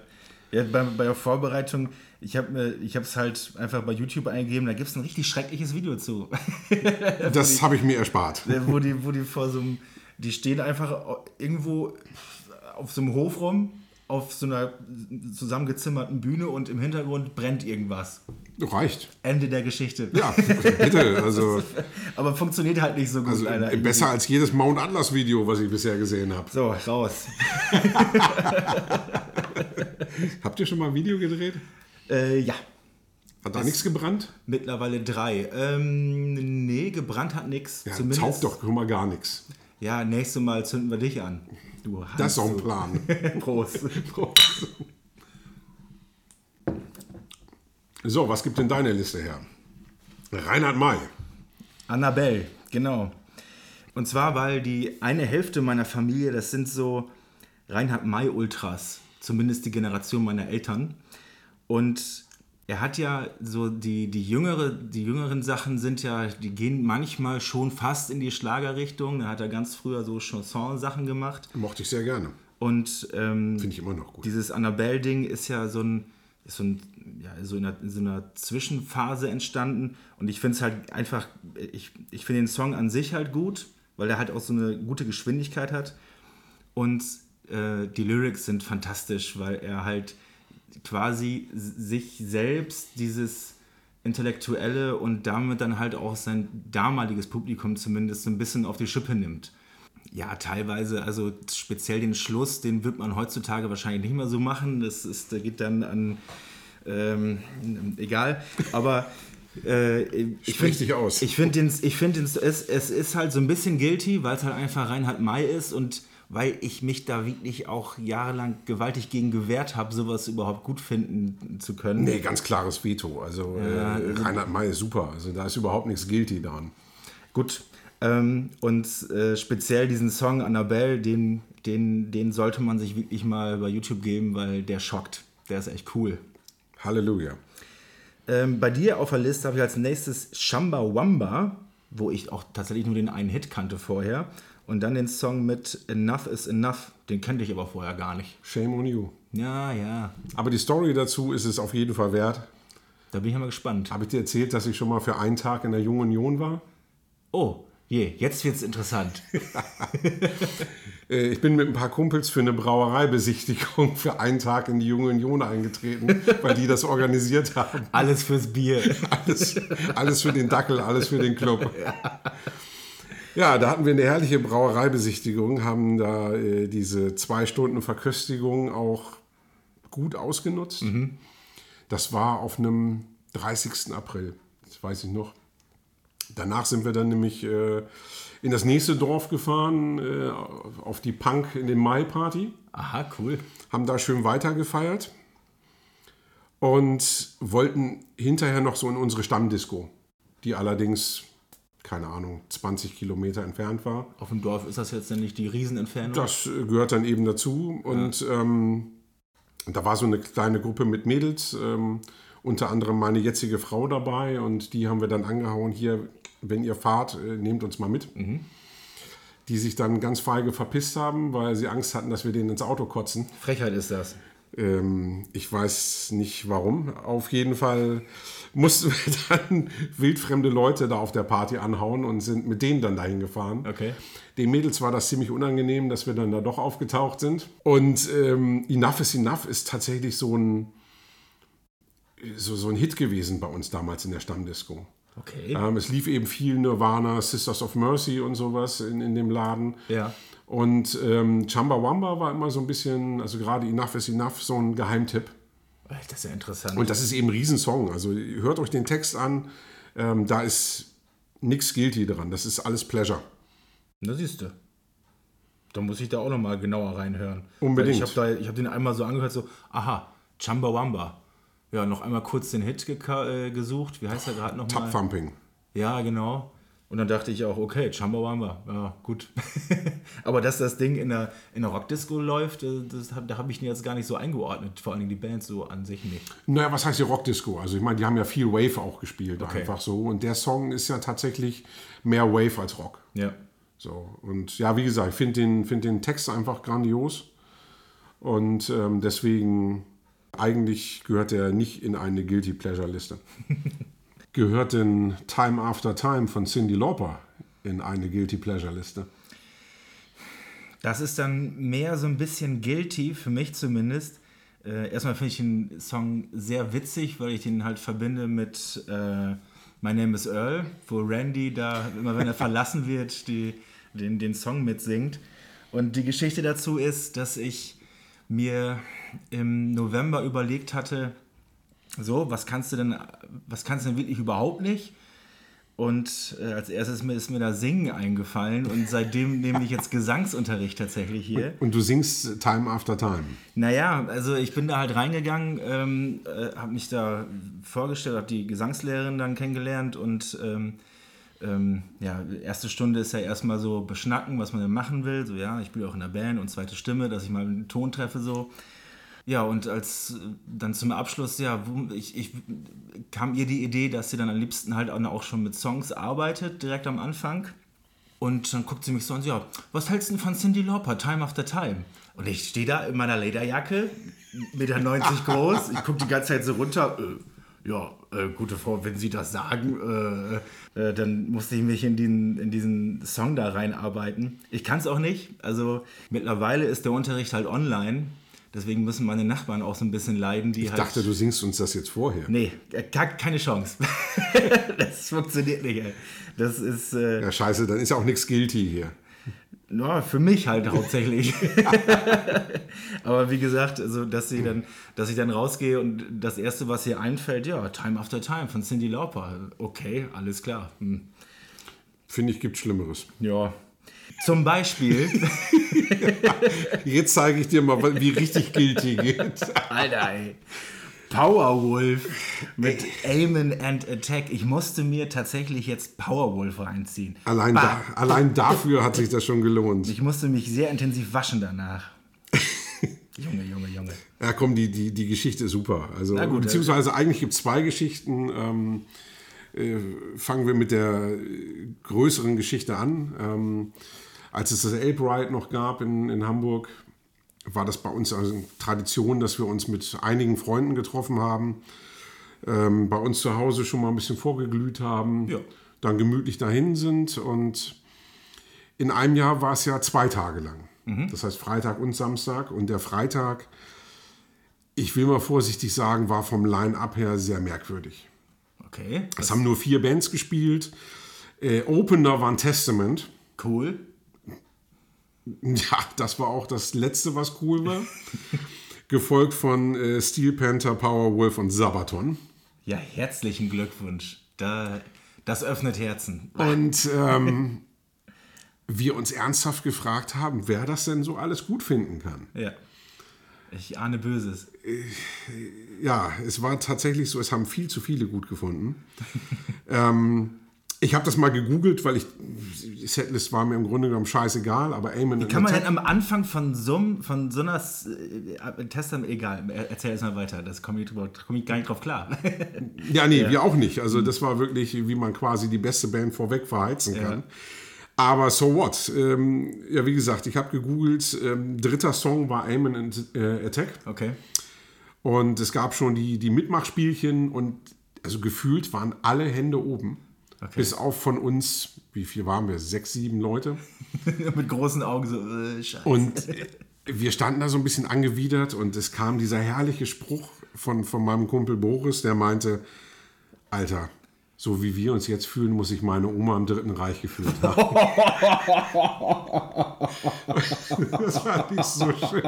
Ja, bei, bei der Vorbereitung, ich habe es halt einfach bei YouTube eingegeben, da gibt es ein richtig schreckliches Video zu. das habe ich mir erspart. Wo die, wo die vor so einem, die stehen einfach irgendwo auf so einem Hof rum, auf so einer zusammengezimmerten Bühne und im Hintergrund brennt irgendwas. Reicht. Ende der Geschichte. Ja, bitte. Also, Aber funktioniert halt nicht so gut, also leider. besser als jedes Mount Atlas Video, was ich bisher gesehen habe. So, raus. Habt ihr schon mal ein Video gedreht? Äh, ja. Hat da nichts gebrannt? Mittlerweile drei. Ähm, nee, gebrannt hat nichts. Ja, taugt doch schon mal gar nichts. Ja, nächstes Mal zünden wir dich an. Du Das ist doch ein Plan. du. Prost. So, was gibt denn deine Liste her? Reinhard May. Annabelle, genau. Und zwar, weil die eine Hälfte meiner Familie, das sind so Reinhard May Ultras, zumindest die Generation meiner Eltern. Und er hat ja so die, die, jüngere, die jüngeren Sachen sind ja, die gehen manchmal schon fast in die Schlagerrichtung. Da hat er ganz früher so Chanson-Sachen gemacht. Mochte ich sehr gerne. Und ähm, Finde ich immer noch gut. dieses Annabelle-Ding ist ja so ein, ist so, ein ja, so, in einer, in so einer Zwischenphase entstanden. Und ich finde es halt einfach, ich, ich finde den Song an sich halt gut, weil er halt auch so eine gute Geschwindigkeit hat. Und äh, die Lyrics sind fantastisch, weil er halt quasi sich selbst dieses Intellektuelle und damit dann halt auch sein damaliges Publikum zumindest so ein bisschen auf die Schippe nimmt. Ja, teilweise, also speziell den Schluss, den wird man heutzutage wahrscheinlich nicht mehr so machen. Das ist, der geht dann an, ähm, egal. Aber äh, ich Sprich find- dich aus. Ich finde, ich find, es, es ist halt so ein bisschen guilty, weil es halt einfach Reinhard May ist und weil ich mich da wirklich auch jahrelang gewaltig gegen gewehrt habe, sowas überhaupt gut finden zu können. Nee, ganz klares Veto. Also äh, Reinhard May ist super. Also da ist überhaupt nichts guilty dran. Gut. Ähm, und äh, speziell diesen Song Annabelle, den, den, den sollte man sich wirklich mal bei YouTube geben, weil der schockt. Der ist echt cool. Halleluja. Ähm, bei dir auf der Liste habe ich als nächstes Shamba Wamba, wo ich auch tatsächlich nur den einen Hit kannte vorher. Und dann den Song mit Enough is Enough. Den kannte ich aber vorher gar nicht. Shame on you. Ja, ja. Aber die Story dazu ist es auf jeden Fall wert. Da bin ich mal gespannt. Habe ich dir erzählt, dass ich schon mal für einen Tag in der Jungen Union war? Oh, je, jetzt wird's interessant. Äh, Ich bin mit ein paar Kumpels für eine Brauereibesichtigung für einen Tag in die Junge Union eingetreten, weil die das organisiert haben. Alles fürs Bier. Alles, alles für den Dackel, alles für den Club. Ja, da hatten wir eine herrliche Brauereibesichtigung, haben da äh, diese zwei Stunden Verköstigung auch gut ausgenutzt. Das war auf einem 30. April, das weiß ich noch. Danach sind wir dann nämlich äh, in das nächste Dorf gefahren, äh, auf die Punk in den Mai-Party Aha, cool. haben da schön weitergefeiert und wollten hinterher noch so in unsere Stammdisco, die allerdings, keine Ahnung, 20 Kilometer entfernt war. Auf dem Dorf ist das jetzt denn nicht die Riesenentfernung? Das äh, gehört dann eben dazu. Und ähm, da war so eine kleine Gruppe mit Mädels, ähm, unter anderem meine jetzige Frau dabei und die haben wir dann angehauen, hier, wenn ihr fahrt, äh, nehmt uns mal mit. Die sich dann ganz feige verpisst haben, weil sie Angst hatten, dass wir denen ins Auto kotzen. Frechheit ist das. Ähm, ich weiß nicht warum. Auf jeden Fall mussten wir dann wildfremde Leute da auf der Party anhauen und sind mit denen dann dahin gefahren. Okay. Den Mädels war das ziemlich unangenehm, dass wir dann da doch aufgetaucht sind. Und ähm, Enough is Enough ist tatsächlich so ein, so, so ein Hit gewesen bei uns damals in der Stammdisco. Okay. Ähm, es lief eben viel Nirvana, Sisters of Mercy und sowas in, in dem Laden. Ja. Und ähm, Chumbawamba war immer so ein bisschen, also gerade Enough is Enough, so ein Geheimtipp. Das ist ja interessant. Und das ist eben ein Riesensong. Also hört euch den Text an. Ähm, da ist nichts guilty dran. Das ist alles Pleasure. Na siehst du. Da muss ich da auch nochmal genauer reinhören. Unbedingt. Weil Ich habe hab den einmal so angehört, so, aha, Chumbawamba. Ja, noch einmal kurz den Hit äh, gesucht. Wie heißt er gerade nochmal? Tap Thumping. Ja, genau. Und dann dachte ich auch, okay, Chumbawamba, ja, gut. Aber dass das Ding in der, in der Rockdisco läuft, äh, das, hab- da habe ich jetzt gar nicht so eingeordnet. Vor allen Dingen die Band so an sich nicht. Naja, was heißt die Rockdisco? Also ich meine, die haben ja viel Wave auch gespielt, Okay. einfach so. Und der Song ist ja tatsächlich mehr Wave als Rock. Ja. So, und ja, wie gesagt, ich finde den, find den Text einfach grandios. Und ähm, deswegen Eigentlich gehört er nicht in eine Guilty Pleasure Liste. gehört denn Time After Time von Cindy Lauper in eine Guilty Pleasure Liste? Das ist dann mehr so ein bisschen guilty, für mich zumindest. Äh, erstmal finde ich den Song sehr witzig, weil ich den halt verbinde mit äh, My Name is Earl, wo Randy da, immer wenn er verlassen wird, die, den, den Song mitsingt. Und die Geschichte dazu ist, dass ich mir im November überlegt hatte, so, was kannst du denn, was kannst du denn wirklich überhaupt nicht? Und äh, als erstes ist mir da Singen eingefallen und seitdem nehme ich jetzt Gesangsunterricht tatsächlich hier. Und du singst Time After Time. Naja, also ich bin da halt reingegangen, ähm, äh, habe mich da vorgestellt, habe die Gesangslehrerin dann kennengelernt und ähm, ähm, ja, erste Stunde ist ja erstmal so beschnacken, was man denn machen will. So, ja, ich spiele auch in der Band und zweite Stimme, dass ich mal einen Ton treffe, so. Ja, und als dann zum Abschluss, ja, ich, ich kam ihr die Idee, dass sie dann am liebsten halt auch schon mit Songs arbeitet, direkt am Anfang. Und dann guckt sie mich so an, ja, was hältst du denn von Cindy Lauper, Time After Time? Und ich stehe da in meiner Lederjacke, Meter 90 groß, ich gucke die ganze Zeit so runter, äh, ja, äh, gute Frau, wenn Sie das sagen, äh, äh dann musste ich mich in, den, in diesen Song da reinarbeiten. Ich kann es auch nicht, also mittlerweile ist der Unterricht halt online Deswegen müssen meine Nachbarn auch so ein bisschen leiden. Die ich halt dachte, du singst uns das jetzt vorher. Nee, äh, keine Chance. das funktioniert nicht. Ey. Das ist. Äh, ja, scheiße, dann ist ja auch nichts guilty hier. Ja, für mich halt hauptsächlich. Aber wie gesagt, also dass, sie dann, dass ich dann rausgehe und das Erste, was ihr einfällt, ja, Time After Time von Cindy Lauper. Okay, alles klar. Hm. Finde ich, gibt Schlimmeres. Ja, zum Beispiel. Jetzt zeige ich dir mal, wie richtig guilty geht. Alter, ey. Powerwolf mit Aim'n and Attack. Ich musste mir tatsächlich jetzt Powerwolf reinziehen. Allein, da, allein dafür hat sich das schon gelohnt. Ich musste mich sehr intensiv waschen danach. Junge, Junge, Junge. Ja, komm, die, die, die Geschichte ist super. Also, gut, beziehungsweise eigentlich gibt es zwei Geschichten. Ähm, äh, fangen wir mit der größeren Geschichte an. Ähm, als es das Ape Ride noch gab in, in Hamburg, war das bei uns also Tradition, dass wir uns mit einigen Freunden getroffen haben, ähm, bei uns zu Hause schon mal ein bisschen vorgeglüht haben, ja. dann gemütlich dahin sind und in einem Jahr war es ja zwei Tage lang. Mhm. Das heißt Freitag und Samstag und der Freitag, ich will mal vorsichtig sagen, war vom Line-Up her sehr merkwürdig. Okay. Es haben nur vier Bands gespielt. Äh, Opener waren Testament. Cool. Ja, das war auch das letzte, was cool war. Gefolgt von äh, Steel Panther, Powerwolf und Sabaton. Ja, herzlichen Glückwunsch. Da, das öffnet Herzen. Und ähm, wir uns ernsthaft gefragt haben, wer das denn so alles gut finden kann. Ja. Ich ahne Böses. Ja, es war tatsächlich so, es haben viel zu viele gut gefunden. ähm, ich habe das mal gegoogelt, weil ich die Setlist war mir im Grunde genommen scheißegal, aber Amen. Wie kann man denn am Anfang von so, von so einer äh, Testament, egal, erzähl jetzt mal weiter, das komme ich, komm ich gar nicht drauf klar. ja, nee, ja. wir auch nicht. Also das war wirklich, wie man quasi die beste Band vorweg verheizen kann. Ja. Aber so what? Ähm, ja, wie gesagt, ich habe gegoogelt. Ähm, dritter Song war Amen and äh, Attack. Okay. Und es gab schon die, die Mitmachspielchen und also gefühlt waren alle Hände oben. Okay. Bis auf von uns, wie viel waren wir? Sechs, sieben Leute. Mit großen Augen so, äh, scheiße. Und wir standen da so ein bisschen angewidert und es kam dieser herrliche Spruch von, von meinem Kumpel Boris, der meinte, Alter, so wie wir uns jetzt fühlen, muss ich meine Oma im Dritten Reich gefühlt haben. das fand ich so schön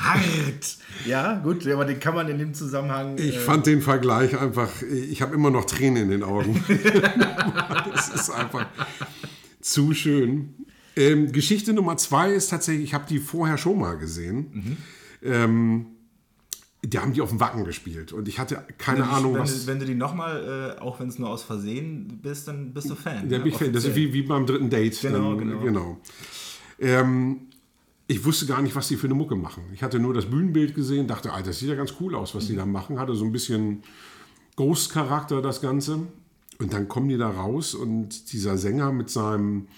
hart. Ja, gut, aber den kann man in dem Zusammenhang. Ich äh, fand den Vergleich einfach, ich habe immer noch Tränen in den Augen. das ist einfach zu schön. Ähm, Geschichte Nummer zwei ist tatsächlich, ich habe die vorher schon mal gesehen. Mhm. Ähm, die haben die auf dem Wacken gespielt und ich hatte keine wenn Ahnung, wenn was. Du, wenn du die nochmal, äh, auch wenn es nur aus Versehen bist, dann bist du Fan. Ja, ne? Fan. Das ist wie, wie beim dritten Date. Genau, dann, genau. genau. Ähm, ich wusste gar nicht, was die für eine Mucke machen. Ich hatte nur das Bühnenbild gesehen, dachte, Alter, das sieht ja ganz cool aus, was die da machen. Hatte so ein bisschen Ghost-Charakter, das Ganze. Und dann kommen die da raus und dieser Sänger mit seinem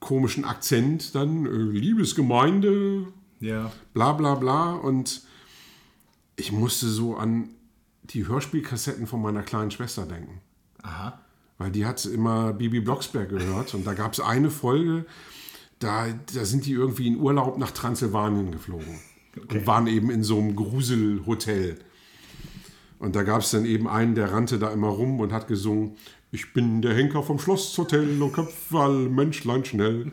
komischen Akzent dann, äh, liebes Gemeinde, Ja. Bla bla bla. Und ich musste so an die Hörspielkassetten von meiner kleinen Schwester denken. Aha. Weil die hat immer Bibi Blocksberg gehört. Und da gab es eine Folge, da, da sind die irgendwie in Urlaub nach Transsilvanien geflogen. Und waren eben in so einem Gruselhotel. Und da gab es dann eben einen, der rannte da immer rum und hat gesungen, ich bin der Henker vom Schlosshotel und Köpfe all Menschlein schnell.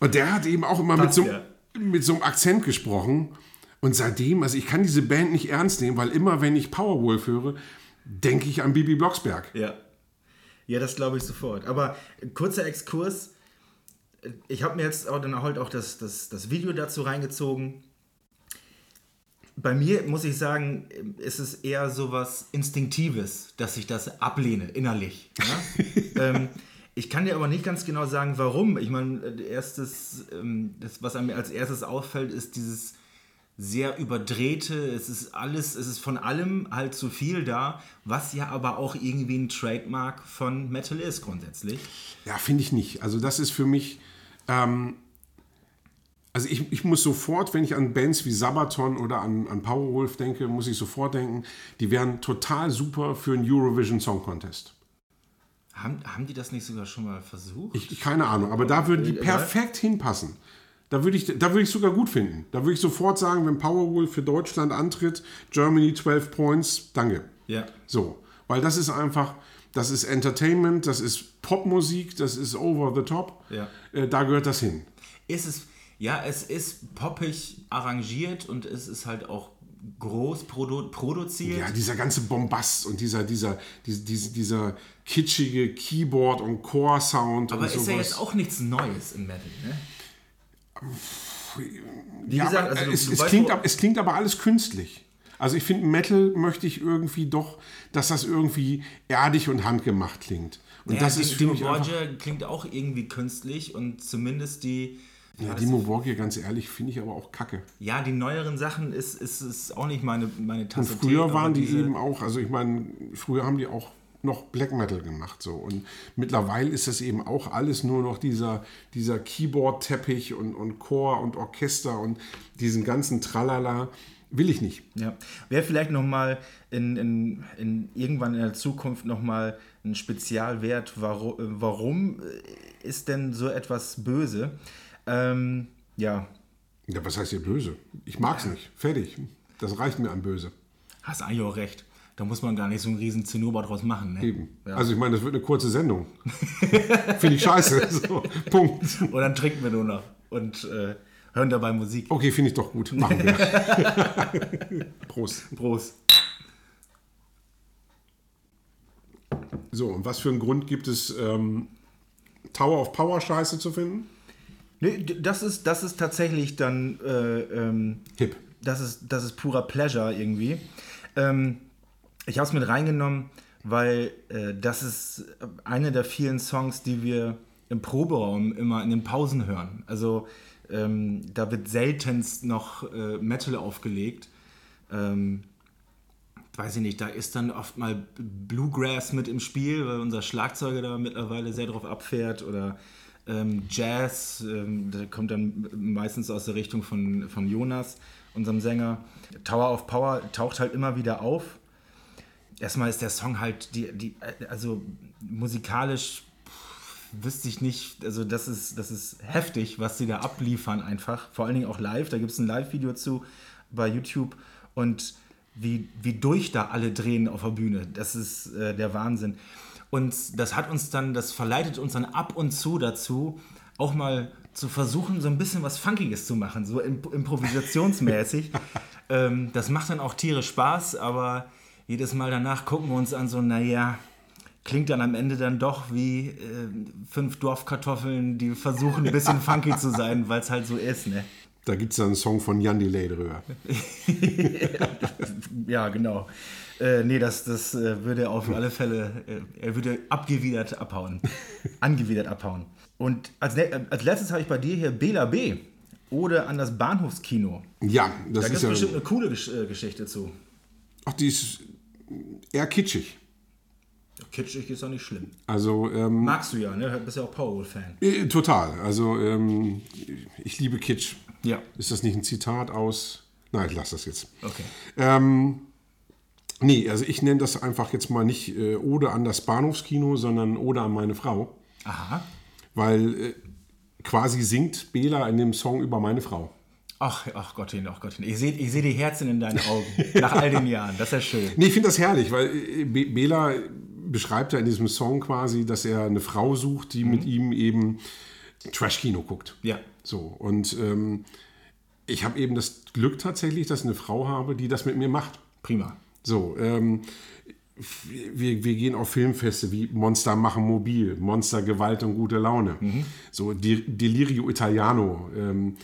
und der hat eben auch immer mit so, ja. mit so einem Akzent gesprochen. Und seitdem, also ich kann diese Band nicht ernst nehmen, weil immer, wenn ich Powerwolf höre, denke ich an Bibi Blocksberg. Ja. Ja, das glaube ich sofort. Aber kurzer Exkurs. Ich habe mir jetzt auch dann halt auch das, das, das Video dazu reingezogen. Bei mir muss ich sagen, ist es eher so was Instinktives, dass ich das ablehne, innerlich. Ja? ähm, ich kann dir aber nicht ganz genau sagen, warum. Ich meine, äh, erstes, ähm, das, was einem als erstes auffällt, ist dieses sehr überdrehte, es ist alles, es ist von allem halt zu viel da, was ja aber auch irgendwie ein Trademark von Metal ist grundsätzlich. Ja, finde ich nicht. Also das ist für mich, ähm, also ich, ich muss sofort, wenn ich an Bands wie Sabaton oder an, an Powerwolf denke, muss ich sofort denken, die wären total super für einen Eurovision Song Contest. Haben, haben die das nicht sogar schon mal versucht? Ich, keine Ahnung, aber da würden die perfekt hinpassen. Da würde ich, da würde ich sogar gut finden. Da würde ich sofort sagen, wenn Powerwolf für Deutschland antritt, Germany 12 Points, danke. ja. So, weil das ist einfach, das ist Entertainment, das ist Popmusik, das ist over the top. Ja. Äh, da gehört das hin. Ist es, ja, es ist poppig arrangiert und es ist halt auch groß produ produziert. Ja, dieser ganze Bombast und dieser, dieser, dieser, dieser, dieser kitschige Keyboard- und Core-Sound aber und ist sowas. ja jetzt auch nichts Neues im Metal, ne? Wie Ja, gesagt, also du, es, du es, weißt, klingt, es klingt aber alles künstlich. Also ich finde, Metal möchte ich irgendwie doch, dass das irgendwie erdig und handgemacht klingt. Und ja, das die- ist für einfach, Borgia klingt auch irgendwie künstlich und zumindest die, ja, Dimo Borgir, ganz ehrlich, finde ich aber auch kacke. ja, die neueren Sachen ist, ist, ist auch nicht meine, meine Und Tasse früher Tee, waren die eben auch, also ich meine, früher haben die auch noch Black Metal gemacht so und mittlerweile ist das eben auch alles nur noch dieser, dieser Keyboard-Teppich und, und Chor und Orchester und diesen ganzen Tralala will ich nicht. Ja, wäre vielleicht nochmal in, in, in irgendwann in der Zukunft nochmal ein Spezialwert, warum, warum ist denn so etwas böse? Ähm, ja, Ja, was heißt hier böse? Ich mag's nicht. Fertig. Das reicht mir an böse. hast eigentlich auch recht. Da muss man gar nicht so einen riesen Zinnober draus machen. Ne? Eben. Ja. Also ich meine, das wird eine kurze Sendung. Finde ich scheiße. So, Punkt. Und dann trinken wir nur noch und äh, hören dabei Musik. Okay, finde ich doch gut. Machen wir. Prost. Prost. So, und was für einen Grund gibt es, ähm, Tower of Power Scheiße zu finden? Nee, das ist, das ist tatsächlich dann, äh, ähm, Hip. das ist, das ist purer Pleasure irgendwie. Ähm, ich habe es mit reingenommen, weil äh, das ist eine der vielen Songs, die wir im Proberaum immer in den Pausen hören. Also ähm, da wird seltenst noch äh, Metal aufgelegt. Ähm, weiß ich nicht, da ist dann oft mal Bluegrass mit im Spiel, weil unser Schlagzeuger da mittlerweile sehr drauf abfährt oder ähm, Jazz, ähm, der kommt dann meistens aus der Richtung von, von Jonas, unserem Sänger. Tower of Power taucht halt immer wieder auf. Erstmal ist der Song halt, die, die, also musikalisch wüsste ich nicht, also das ist, das ist heftig, was sie da abliefern einfach. Vor allen Dingen auch live, da gibt es ein Live-Video zu bei YouTube und wie, wie durch da alle drehen auf der Bühne. Das ist äh, der Wahnsinn. Und das hat uns dann, das verleitet uns dann ab und zu dazu, auch mal zu versuchen, so ein bisschen was Funkiges zu machen, so imp improvisationsmäßig. ähm, das macht dann auch tierisch Spaß, aber jedes Mal danach gucken wir uns an, so, naja, klingt dann am Ende dann doch wie äh, fünf Dorfkartoffeln, die versuchen, ein bisschen funky zu sein, weil es halt so ist, ne? Da gibt es dann einen Song von Jan Delay drüber. Ja, genau. Äh, nee, das, das äh, würde auf alle Fälle, äh, er würde abgewidert abhauen. Angewidert abhauen. Und als, äh, als letztes habe ich bei dir hier Bela B. Oder an das Bahnhofskino. Ja, das Da gibt ist es ja. bestimmt eine coole Gesch äh, Geschichte zu. Ach, die ist eher kitschig. Kitschig ist doch nicht schlimm. Also, ähm, Magst du ja, ne? Du bist ja auch Powerwolf-Fan. äh, total. Also, ähm, ich liebe Kitsch. Ja. Ist das nicht ein Zitat aus. Nein, ich lasse das jetzt. Okay. Ähm, nee, also ich nenne das einfach jetzt mal nicht äh, Ode an das Bahnhofskino, sondern Ode an meine Frau. Aha. Weil äh, quasi singt Bela in dem Song über meine Frau. Ach, ach Gottchen, ach Gottchen. Ich sehe ich seh die Herzen in deinen Augen. nach all den Jahren. Das ist ja schön. Nee, ich finde das herrlich, weil äh, Be Bela beschreibt ja in diesem Song quasi, dass er eine Frau sucht, die mit ihm eben Trash-Kino guckt. Ja. So, und ähm, ich habe eben das Glück tatsächlich, dass ich eine Frau habe, die das mit mir macht. Prima. So, ähm, wir, wir gehen auf Filmfeste wie Monster machen mobil, Monster Gewalt und gute Laune. So Di- Delirio Italiano. Ähm,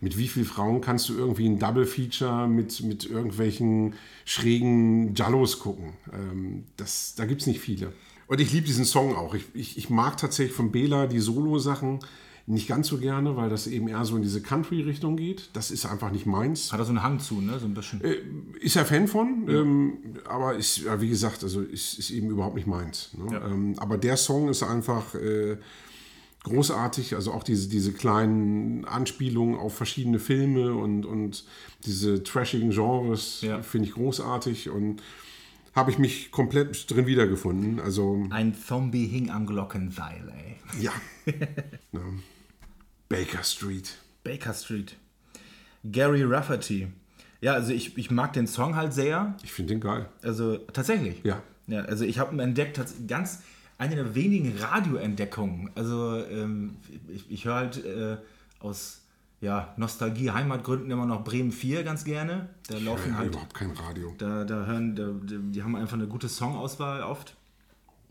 mit wie vielen Frauen kannst du irgendwie ein Double Feature mit, mit irgendwelchen schrägen Jallos gucken? Ähm, das, da gibt es nicht viele. Und ich liebe diesen Song auch. Ich, ich, ich mag tatsächlich von Bela die Solo-Sachen nicht ganz so gerne, weil das eben eher so in diese Country-Richtung geht. Das ist einfach nicht meins. Hat er so einen Hang zu, ne? So ein bisschen. Ist er Fan von, ähm, aber ist, ja, wie gesagt, also ist, ist eben überhaupt nicht meins. Ne? Ja. Ähm, aber der Song ist einfach äh, großartig, also auch diese, diese kleinen Anspielungen auf verschiedene Filme und, und diese trashigen Genres Ja. finde ich großartig und habe ich mich komplett drin wiedergefunden. Also Ein Zombie hing am Glockenseil, ey. ja. ja. Baker Street. Baker Street. Gary Rafferty. Ja, also ich, ich mag den Song halt sehr. Ich finde den geil. Also tatsächlich. Ja. Ja, also ich habe ihn entdeckt, ganz eine der wenigen Radioentdeckungen. Also ähm, ich, ich höre halt äh, aus ja, Nostalgie, Heimatgründen immer noch Bremen 4 ganz gerne. Da Ich laufen halt, überhaupt kein Radio. da, da hören, da, die haben einfach eine gute Songauswahl oft.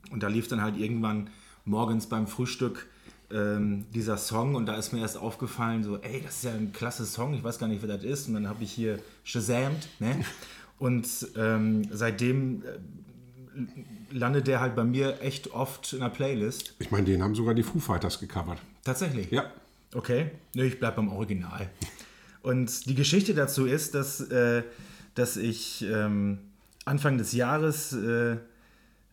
Und da lief dann halt irgendwann morgens beim Frühstück ähm, dieser Song und da ist mir erst aufgefallen, so, ey, das ist ja ein klasse Song, ich weiß gar nicht, wer das ist. Und dann habe ich hier Shazamt, ne? Und ähm, seitdem äh, landet der halt bei mir echt oft in der Playlist. Ich meine, den haben sogar die Foo Fighters gecovert. Tatsächlich. Ja. Okay, Nö, ich bleib beim Original. Und die Geschichte dazu ist, dass, äh, dass ich ähm, Anfang des Jahres, äh,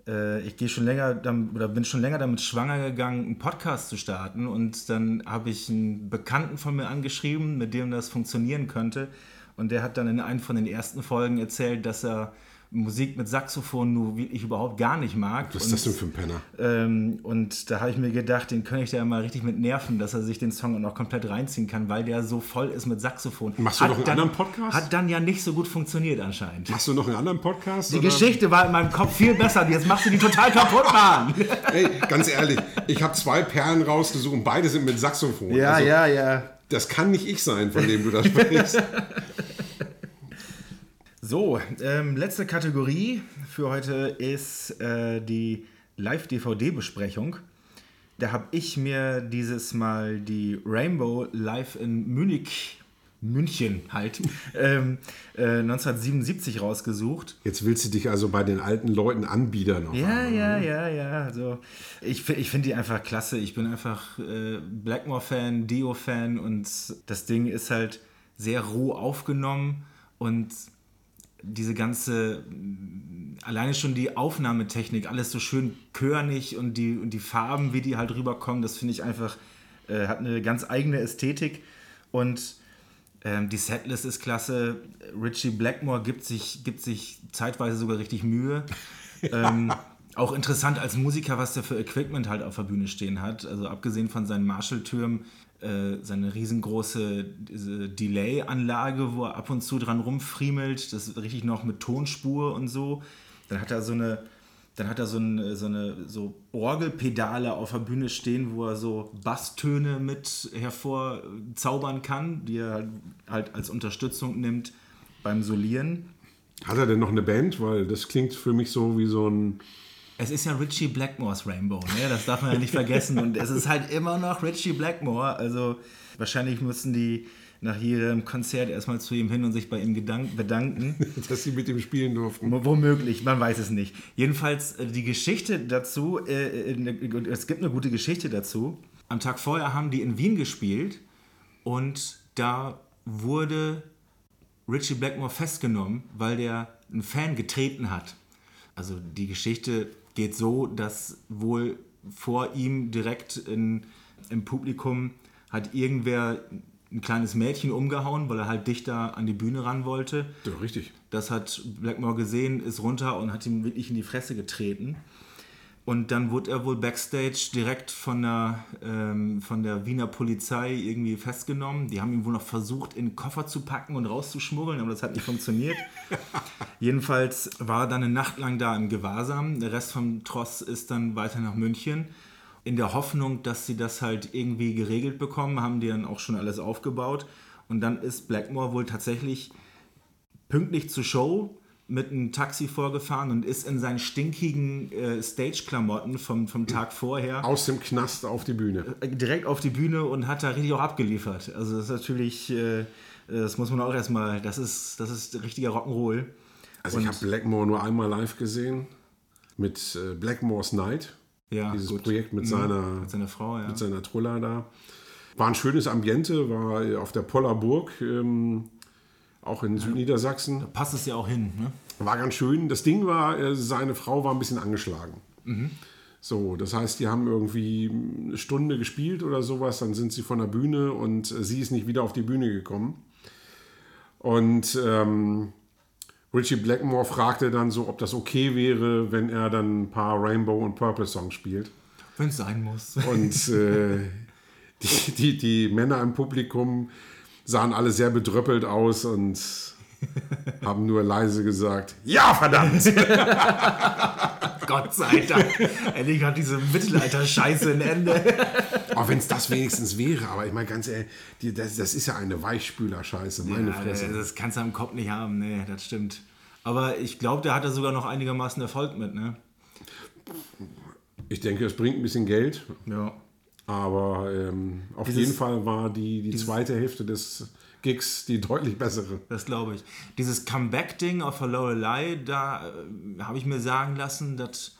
äh, ich gehe schon länger oder bin schon länger damit schwanger gegangen, einen Podcast zu starten. Und dann habe ich einen Bekannten von mir angeschrieben, mit dem das funktionieren könnte. Und der hat dann in einer von den ersten Folgen erzählt, dass er Musik mit Saxophon nur wirklich überhaupt gar nicht mag. Was ist Und- das denn für ein Penner? ähm, und da habe ich mir gedacht, den könnte ich da mal richtig mit nerven, dass er sich den Song auch noch komplett reinziehen kann, weil der so voll ist mit Saxophon. Machst du noch einen dann, anderen Podcast? Hat dann ja nicht so gut funktioniert anscheinend. Machst du noch einen anderen Podcast? Die Geschichte war in meinem Kopf viel besser, jetzt machst du die total kaputt, Mann. Ey, ganz ehrlich, ich habe zwei Perlen rausgesucht und beide sind mit Saxophon. Also, ja. Das kann nicht ich sein, von dem du da sprichst. So, ähm, letzte Kategorie für heute ist äh, die Live-DVD-Besprechung. Da habe ich mir dieses Mal die Rainbow live in Munich, München halt, ähm, äh, 1977 rausgesucht. Jetzt willst du dich also bei den alten Leuten anbiedern. Auf Ja, einmal. ja, ja, ja. Also ich, ich finde die einfach klasse. Ich bin einfach äh, Blackmore-Fan, Dio-Fan und das Ding ist halt sehr roh aufgenommen und diese ganze, alleine schon die Aufnahmetechnik, alles so schön körnig und die, und die Farben, wie die halt rüberkommen, das finde ich einfach, äh, hat eine ganz eigene Ästhetik und ähm, die Setlist ist klasse. Richie Blackmore gibt sich, gibt sich zeitweise sogar richtig Mühe. ähm, auch interessant als Musiker, was der für Equipment halt auf der Bühne stehen hat. Also abgesehen von seinen Marshall-Türmen, äh, seine riesengroße Delay-Anlage, wo er ab und zu dran rumfriemelt, das richtig noch mit Tonspur und so. Dann hat er so eine, dann hat er so, eine, so eine so Orgelpedale auf der Bühne stehen, wo er so Basstöne mit hervorzaubern kann, die er halt, halt als Unterstützung nimmt beim Solieren. Hat er denn noch eine Band? Weil das klingt für mich so wie so ein. Es ist ja Richie Blackmores Rainbow, ne? das darf man ja nicht vergessen. Und es ist halt immer noch Richie Blackmore. Also wahrscheinlich mussten die nach jedem Konzert erstmal zu ihm hin und sich bei ihm bedanken. dass sie mit ihm spielen durften. Wo- Womöglich, man weiß es nicht. Jedenfalls äh, die Geschichte dazu, äh, äh, ne- es gibt eine gute Geschichte dazu. Am Tag vorher haben die in Wien gespielt und da wurde Richie Blackmore festgenommen, weil der einen Fan getreten hat. Also die Geschichte geht so, dass wohl vor ihm direkt in, im Publikum hat irgendwer ein kleines Mädchen umgehauen, weil er halt dichter an die Bühne ran wollte. Ja, richtig. Das hat Blackmore gesehen, ist runter und hat ihm wirklich in die Fresse getreten. Und dann wurde er wohl backstage direkt von der, ähm, von der Wiener Polizei irgendwie festgenommen. Die haben ihn wohl noch versucht, in den Koffer zu packen und rauszuschmuggeln, aber das hat nicht funktioniert. Jedenfalls war er dann eine Nacht lang da im Gewahrsam. Der Rest vom Tross ist dann weiter nach München. In der Hoffnung, dass sie das halt irgendwie geregelt bekommen, haben die dann auch schon alles aufgebaut. Und dann ist Blackmore wohl tatsächlich pünktlich zur Show mit einem Taxi vorgefahren und ist in seinen stinkigen äh, Stage-Klamotten vom, vom Tag vorher Aus dem Knast auf die Bühne. äh, direkt auf die Bühne und hat da richtig auch abgeliefert. Also das ist natürlich, äh, das muss man auch erstmal, das ist, das ist richtiger Rock'n'Roll. Also ich Und- habe Blackmore nur einmal live gesehen mit äh, Blackmore's Night. Ja, Dieses gut. Projekt mit Mhm. seiner Mit seiner Frau, ja. mit seiner Trulla da. War ein schönes Ambiente, war auf der Poller Burg, ähm, auch in Südniedersachsen. Passt es ja auch hin, ne? War ganz schön. Das Ding war, äh, seine Frau war ein bisschen angeschlagen. Mhm. So, das heißt, die haben irgendwie eine Stunde gespielt oder sowas, dann sind sie von der Bühne und äh, sie ist nicht wieder auf die Bühne gekommen. Und ähm, Richie Blackmore fragte dann so, ob das okay wäre, wenn er dann ein paar Rainbow und Purple Songs spielt. Wenn es sein muss. Und äh, die, die, die Männer im Publikum sahen alle sehr bedröppelt aus und haben nur leise gesagt, ja, verdammt! Gott sei Dank. Endlich hat diese Mittelalter-Scheiße ein Ende. Auch wenn es das wenigstens wäre, aber ich meine ganz ehrlich, die, das, das ist ja eine Weichspüler-Scheiße, meine Ja, Fresse. das kannst du im Kopf nicht haben, nee, das stimmt. Aber ich glaube, der hatte sogar noch einigermaßen Erfolg mit, ne? Ich denke, es bringt ein bisschen Geld, Ja. Aber ähm, auf Dieses- jeden Fall war die, die zweite Hälfte des Gigs die deutlich bessere. Das glaube ich. Dieses Comeback-Ding auf der Lorelei, da äh, habe ich mir sagen lassen, dass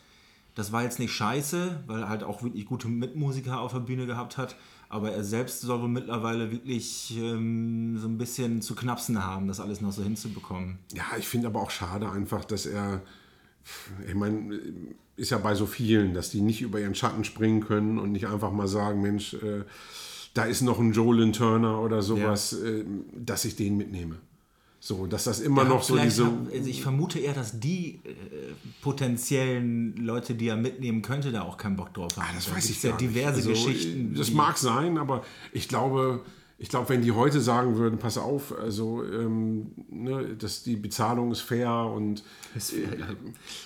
das war jetzt nicht scheiße, weil er halt auch wirklich gute Mitmusiker auf der Bühne gehabt hat. Aber er selbst soll wohl mittlerweile wirklich ähm, so ein bisschen zu knapsen haben, das alles noch so hinzubekommen. Ja, ich finde aber auch schade einfach, dass er, ich meine, ist ja bei so vielen, dass die nicht über ihren Schatten springen können und nicht einfach mal sagen, Mensch, äh, da ist noch ein Joelyn Turner oder sowas, äh, dass ich den mitnehme. So, dass das immer noch so diese... haben- also ich vermute eher, dass die äh, potenziellen Leute, die er mitnehmen könnte, da auch keinen Bock drauf haben. Ah, das Da weiß ich ja diverse nicht. Also, Geschichten. Das mag sein, aber ich glaube, ich glaube, wenn die heute sagen würden, pass auf, also ähm, ne, dass die Bezahlung ist fair und äh,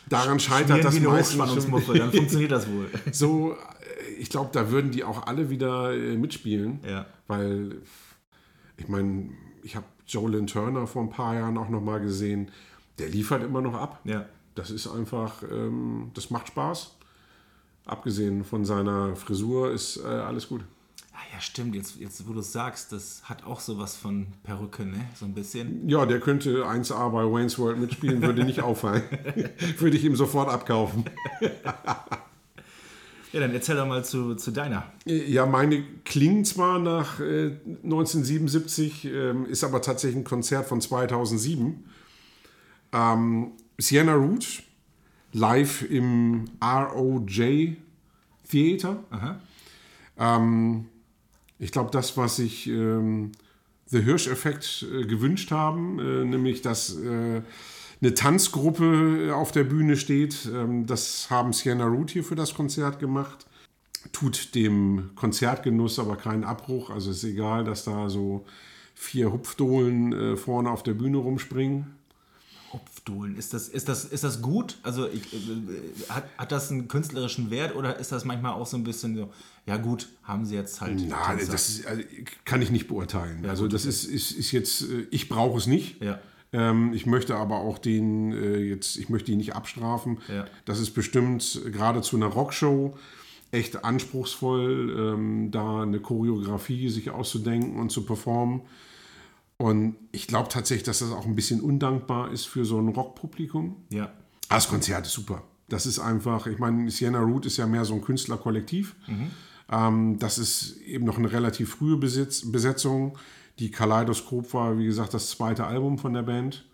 daran scheitert das meistens schon. Dann funktioniert das wohl. So, äh, ich glaube, da würden die auch alle wieder äh, mitspielen, Ja. weil ich meine, ich habe Jolyn Turner vor ein paar Jahren auch noch mal gesehen. Der liefert immer noch ab. Ja. Das ist einfach, ähm, das macht Spaß. Abgesehen von seiner Frisur ist äh, alles gut. Ah, ja, stimmt. Jetzt, jetzt wo du es sagst, das hat auch sowas von Perücke, ne? So ein bisschen. Ja, der könnte 1A bei Wayne's World mitspielen, würde nicht auffallen. würde ich ihm sofort abkaufen. Ja, dann erzähl doch mal zu, zu deiner. Ja, meine klingen zwar nach äh, 1977, ähm, ist aber tatsächlich ein Konzert von 2007. Ähm, Sienna Root, live im ROJ Theater. Ähm, ich glaube, das, was sich ähm, The Hirsch-Effekt äh, gewünscht haben, äh, nämlich dass äh, eine Tanzgruppe äh, auf der Bühne steht, ähm, das haben Sienna Root hier für das Konzert gemacht tut dem Konzertgenuss aber keinen Abbruch. Also ist egal, dass da so vier Hupfdohlen äh, vorne auf der Bühne rumspringen. Hupfdohlen. Ist das, ist das, ist das gut? Also ich, äh, hat, hat das einen künstlerischen Wert oder ist das manchmal auch so ein bisschen so, ja gut, haben sie jetzt halt. Tänzer. das ist, also, kann ich nicht beurteilen. also gut, das ist, ist, ist jetzt, äh, ich brauche es nicht. Ja. Ähm, ich möchte aber auch den äh, jetzt, ich möchte ihn nicht abstrafen. Ja. Das ist bestimmt äh, gerade zu einer Rockshow echt anspruchsvoll, ähm, da eine Choreografie sich auszudenken und zu performen. Und ich glaube tatsächlich, dass das auch ein bisschen undankbar ist für so ein Rockpublikum. ja. Ah, Das Konzert ist super. Das ist einfach, ich meine, Sienna Root ist ja mehr so ein Künstlerkollektiv. Ähm, das ist eben noch eine relativ frühe Besitz, Besetzung. Die Kaleidoskop war, wie gesagt, das zweite Album von der Band.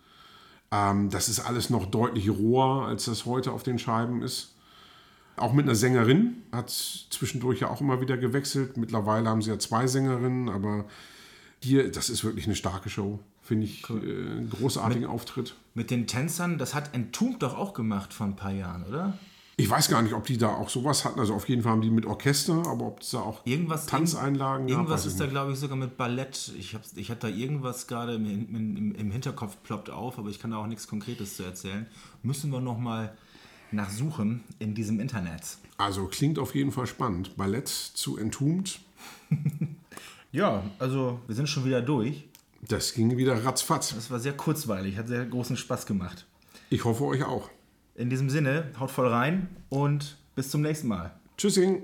Ähm, das ist alles noch deutlich roher, als das heute auf den Scheiben ist. Auch mit einer Sängerin, hat zwischendurch ja auch immer wieder gewechselt. Mittlerweile haben sie ja zwei Sängerinnen, aber Hier, das ist wirklich eine starke Show. Finde ich cool. äh, einen großartigen mit, Auftritt. Mit den Tänzern, das hat Entombed doch auch gemacht vor ein paar Jahren, oder? Ich weiß gar nicht, ob die da auch sowas hatten. Also auf jeden Fall haben die mit Orchester, aber ob es da auch irgendwas, Tanzeinlagen Irgendwas gab, ist da, glaube ich, sogar mit Ballett. Ich habe ich hab da irgendwas gerade im, im, im, Hinterkopf ploppt auf, aber ich kann da auch nichts Konkretes zu erzählen. Müssen wir noch mal nachsuchen in diesem Internet. Also klingt auf jeden Fall spannend. Ballett zu Entombed. ja, also wir sind schon wieder durch. Das ging wieder ratzfatz. Das war sehr kurzweilig, hat sehr großen Spaß gemacht. Ich hoffe euch auch. In diesem Sinne, haut voll rein und bis zum nächsten Mal. Tschüssing.